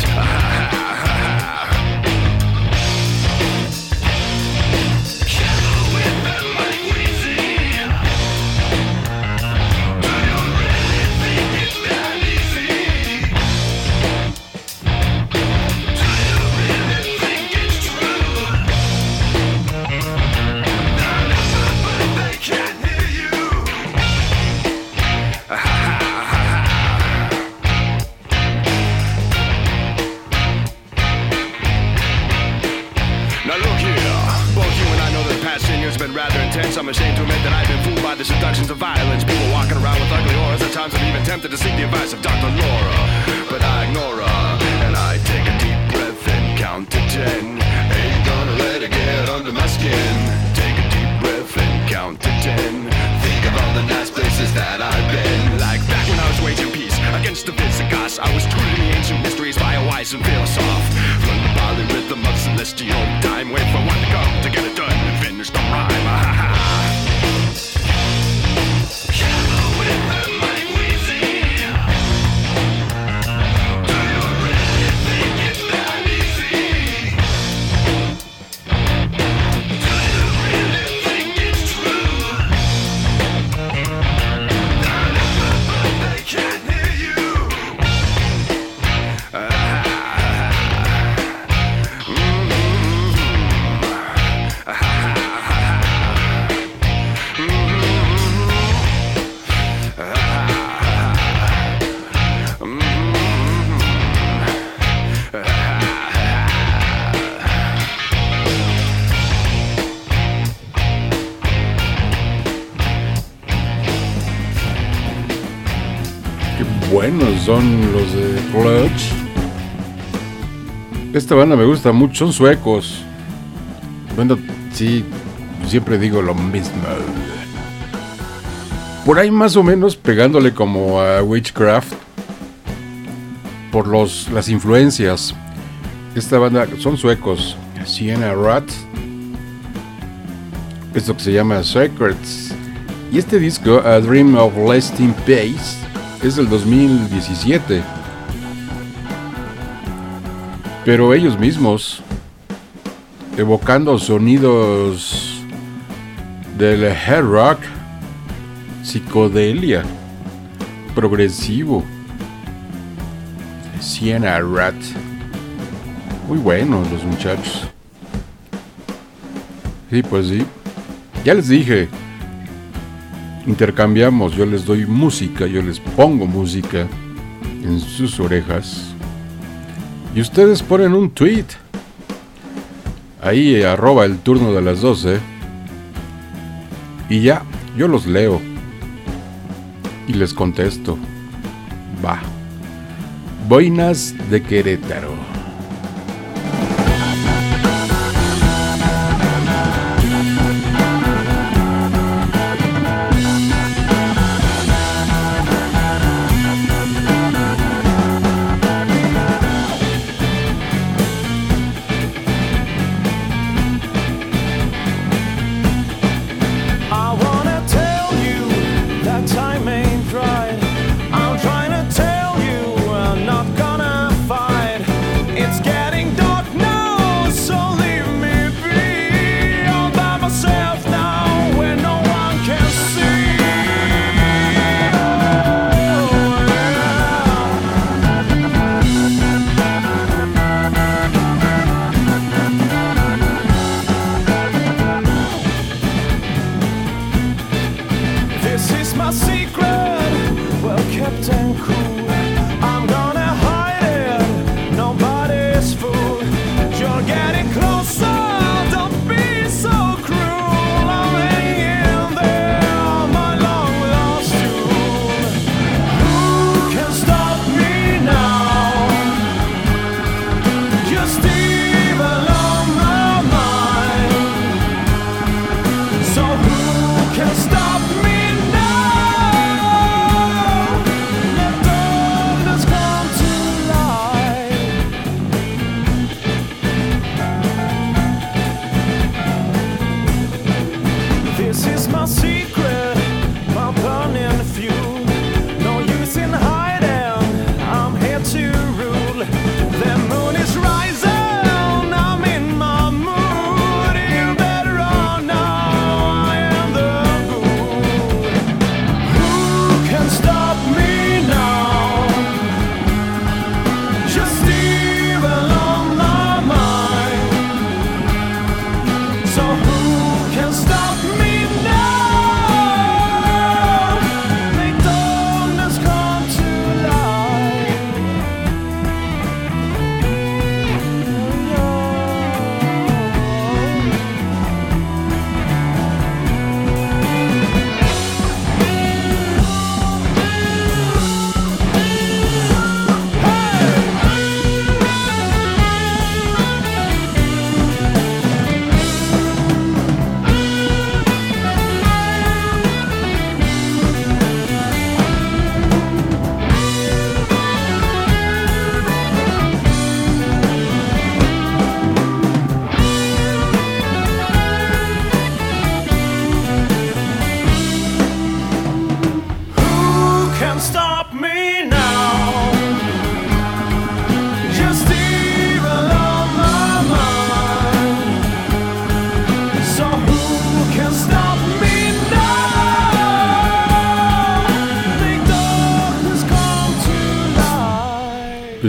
Been. I'm ashamed to admit that I've been fooled by the seductions of violence. People walking around with ugly auras. At times I've even tempted to seek the advice of Dr. Laura. But I ignore her, and I take a deep breath and count to 10. Ain't gonna let it get under my skin. Take a deep breath and count to 10. Think of all the nice places that I've been. Like back when I was waging peace against the Visigoths. I was true to the ancient mysteries by a wise and philosoph. From the polyrhythm of celestial time. Wait for one to come to get it done and finish the rhyme. Ah, ha, ha. Qué son los de Clutch. Esta banda me gusta mucho, son suecos. Bueno, sí, siempre digo lo mismo. Por ahí más o menos pegándole como a Witchcraft. Por los, las influencias. Esta banda son suecos. Siena Rat. Esto que se llama Secrets. Y este disco, A Dream of Lasting Pace, es del 2017. Pero ellos mismos, evocando sonidos del hard rock, psicodelia, progresivo, Siena Rat. Muy buenos los muchachos. Sí, pues sí. Ya les dije, intercambiamos, yo les doy música, yo les pongo música en sus orejas y ustedes ponen un tweet. ahí arroba el turno de las 12 y ya, yo los leo y les contesto. Va. Boinas de Querétaro.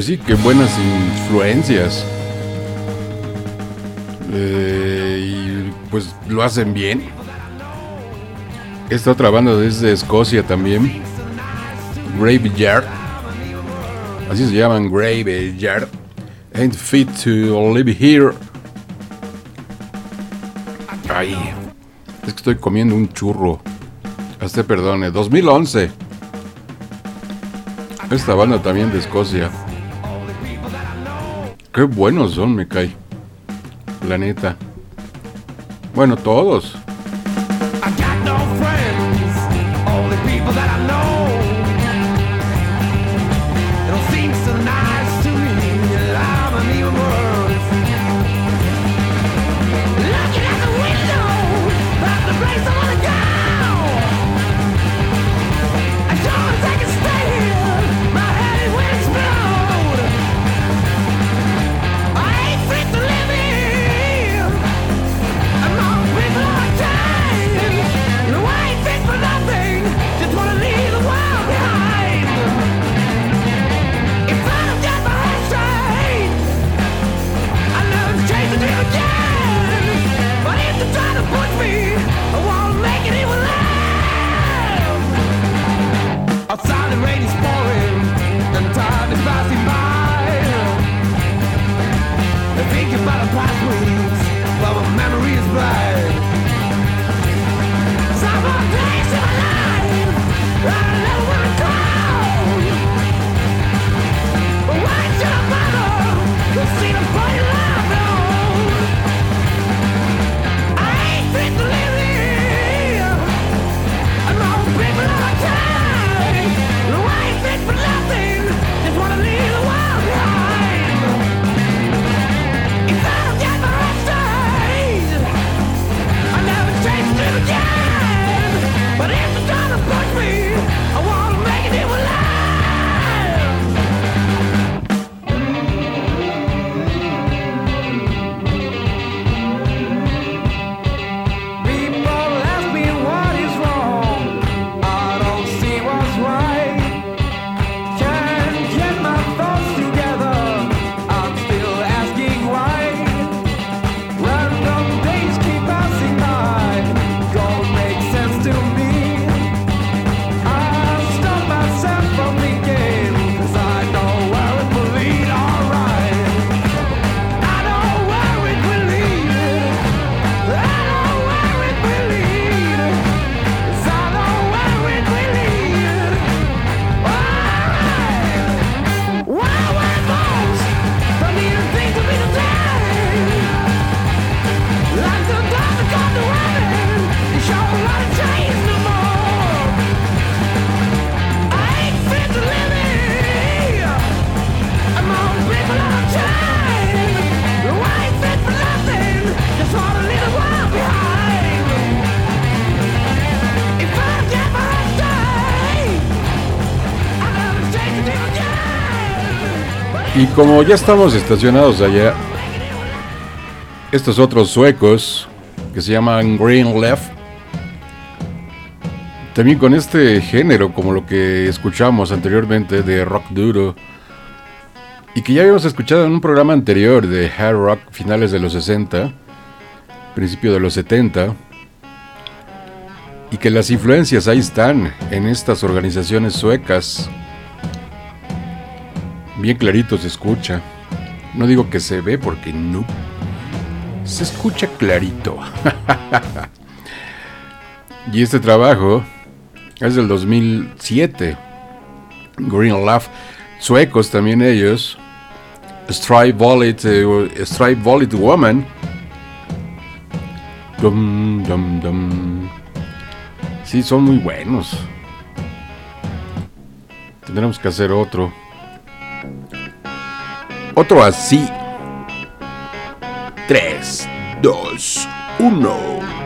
Sí, qué buenas influencias. Eh, y pues lo hacen bien. Esta otra banda desde Escocia también. Graveyard. Así se llaman Graveyard. Ain't fit to live here. Ay, es que estoy comiendo un churro. Hasta perdone, 2011. Esta banda también de Escocia. Qué buenos son, me cae. La neta. Bueno, todos. Como ya estamos estacionados allá, estos otros suecos que se llaman Green Left, también con este género, como lo que escuchamos anteriormente de rock duro, y que ya habíamos escuchado en un programa anterior de hard rock finales de los 60, principio de los 70, y que las influencias ahí están en estas organizaciones suecas Bien clarito se escucha. No digo que se ve porque no. Se escucha clarito. y este trabajo es del 2007. Green Love. Suecos también ellos. Stripe Wallet, eh, Stripe Wallet Woman. Dum, dum, dum. Sí, son muy buenos. Tendremos que hacer otro. Otro así. 3, 2, 1.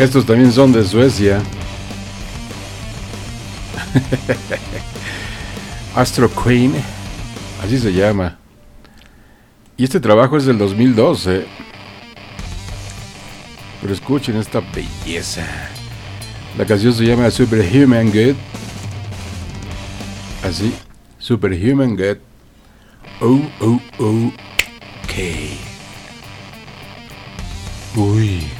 Estos también son de Suecia. Astro Queen, así se llama. Y este trabajo es del 2012. Pero escuchen esta belleza. La canción se llama Superhuman Good. Así, Superhuman Good. Oh, oh, oh. Ok. Uy.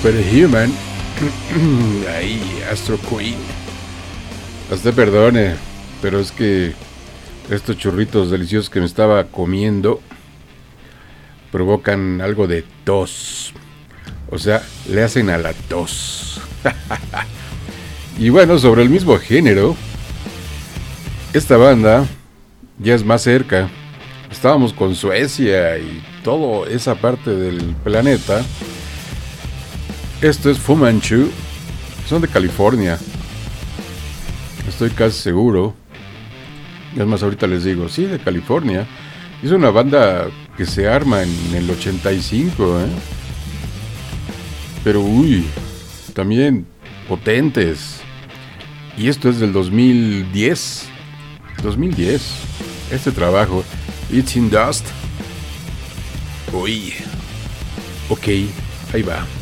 Superhuman. Ahí, Astro Queen. Hasta perdone, pero es que estos churritos deliciosos que me estaba comiendo provocan algo de tos. O sea, le hacen a la tos. y bueno, sobre el mismo género, esta banda ya es más cerca. Estábamos con Suecia y toda esa parte del planeta. Esto es Fu Manchu. Son de California. Estoy casi seguro. Es más, ahorita les digo, sí, de California. Es una banda que se arma en el 85, ¿eh? Pero uy, también potentes. Y esto es del 2010. 2010. Este trabajo, It's in Dust. Uy. Ok, ahí va.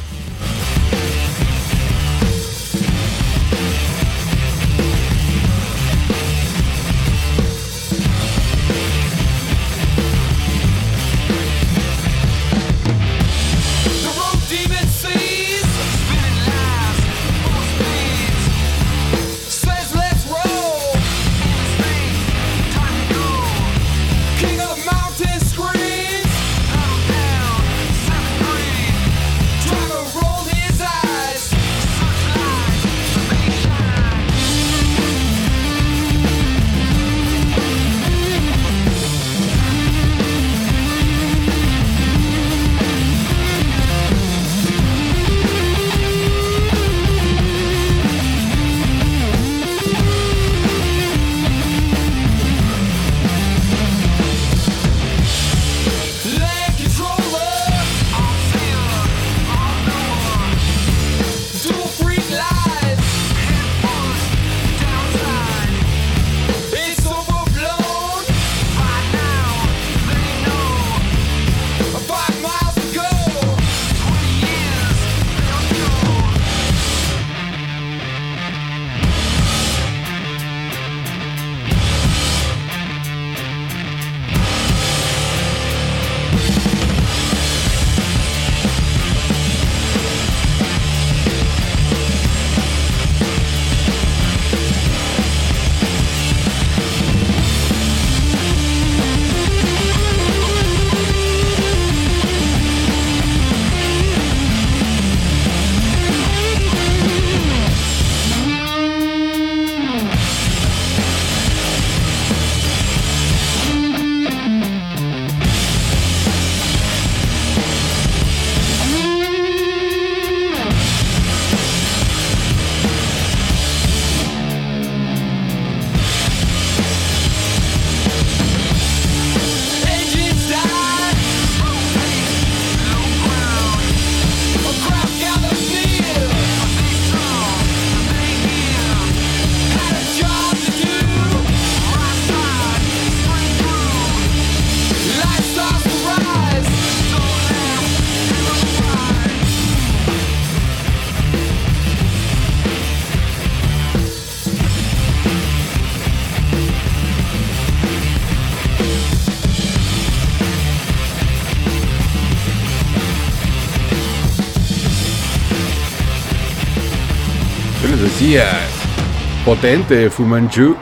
Potente Fumanchu.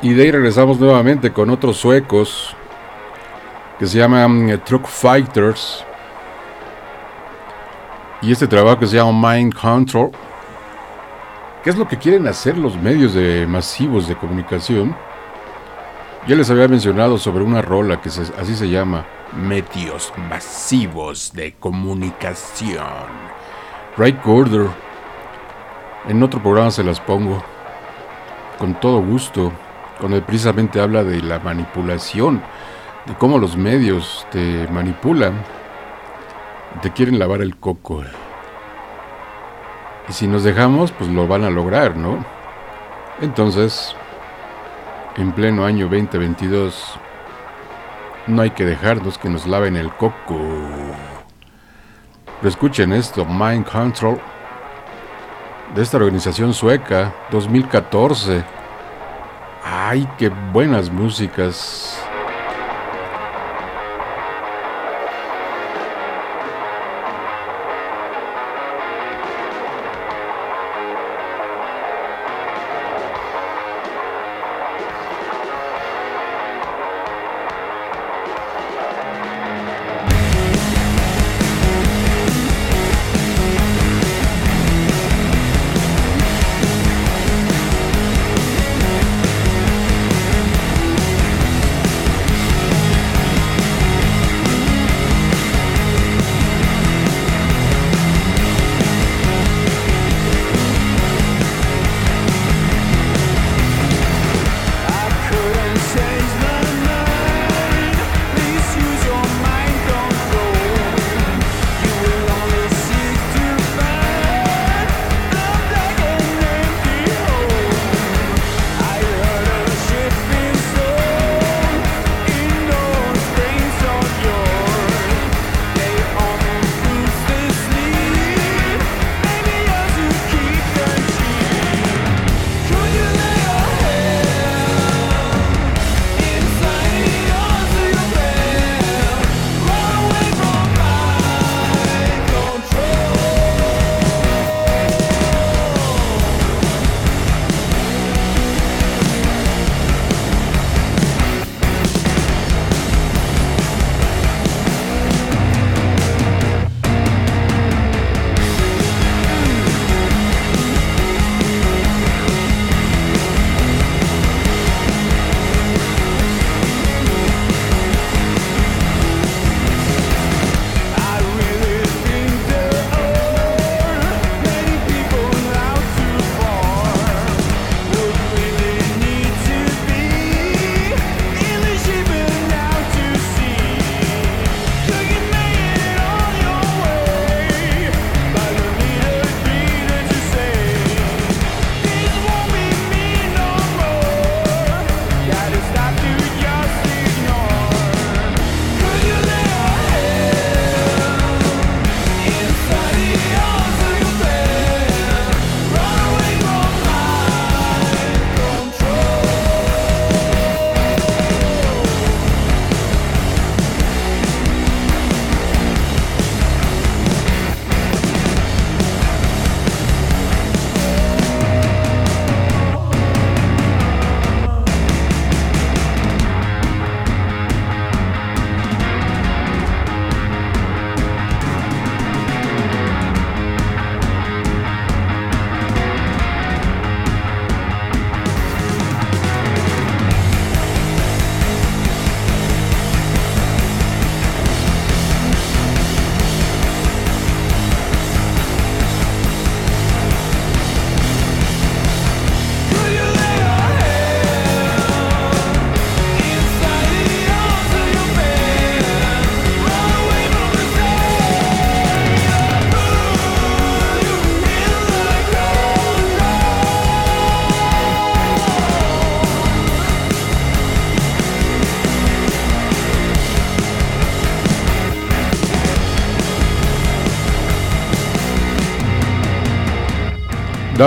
Y de ahí regresamos nuevamente con otros suecos que se llaman eh, Truck Fighters. Y este trabajo que se llama Mind Control. ¿Qué es lo que quieren hacer los medios de masivos de comunicación? Ya les había mencionado sobre una rola que así se llama Medios masivos de comunicación. Right Order. En otro programa se las pongo. Con todo gusto. Cuando precisamente habla de la manipulación. De cómo los medios te manipulan. Te quieren lavar el coco. Y si nos dejamos, pues lo van a lograr, ¿no? Entonces, en pleno año 2022, no hay que dejarnos que nos laven el coco. Escuchen esto, Mind Control, de esta organización sueca, 2014. ¡Ay, qué buenas músicas!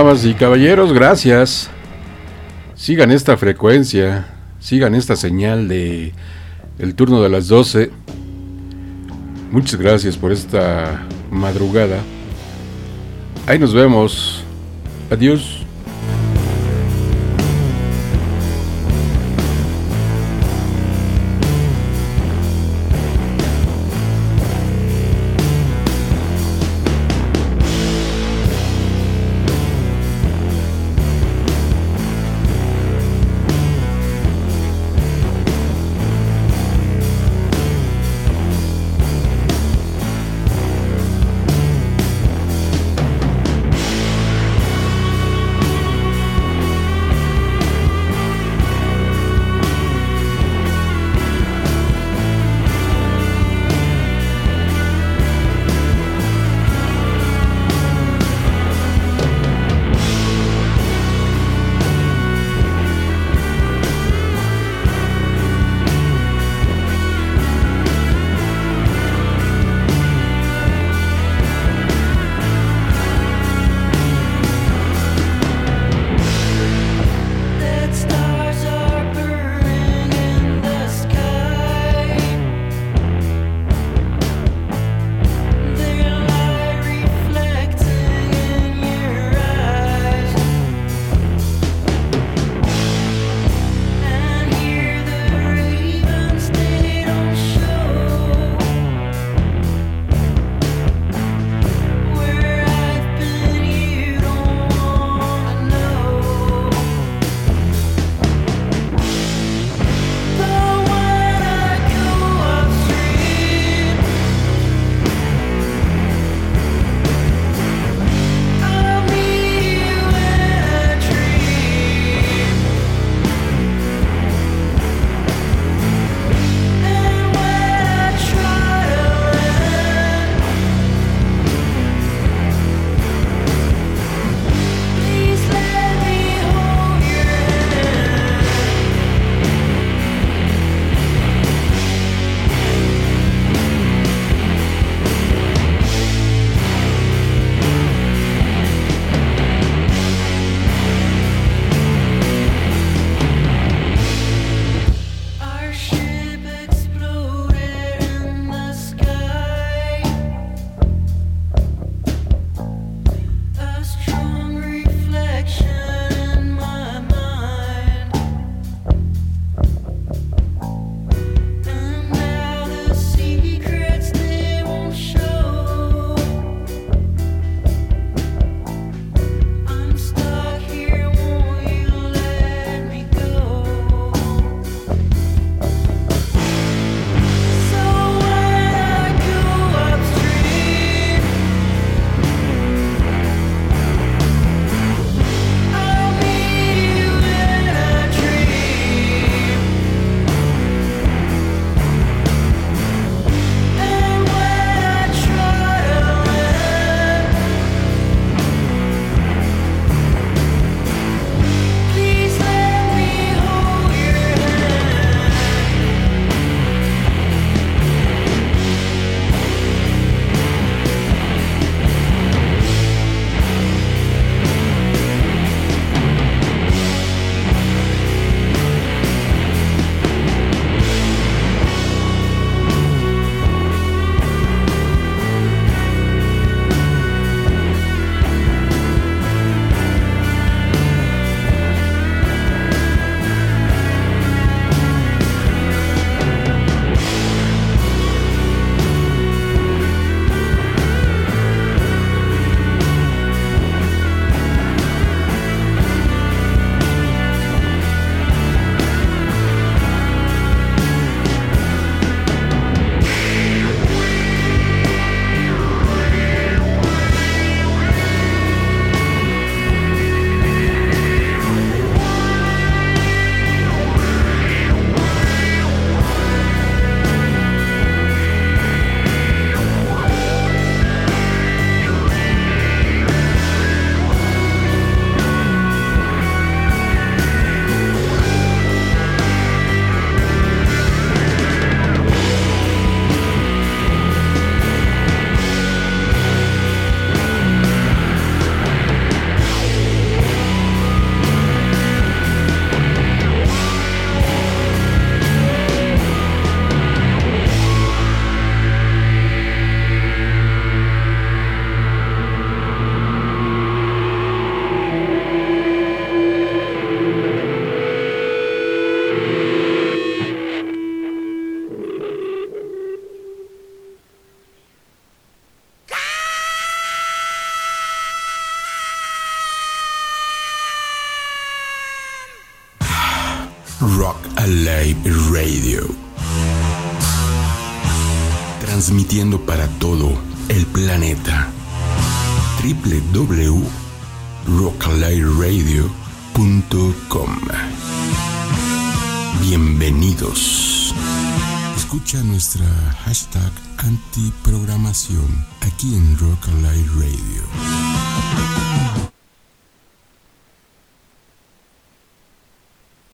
Y caballeros, gracias. Sigan esta frecuencia, sigan esta señal de el turno de las 12. Muchas gracias por esta madrugada. Ahí nos vemos. Adiós.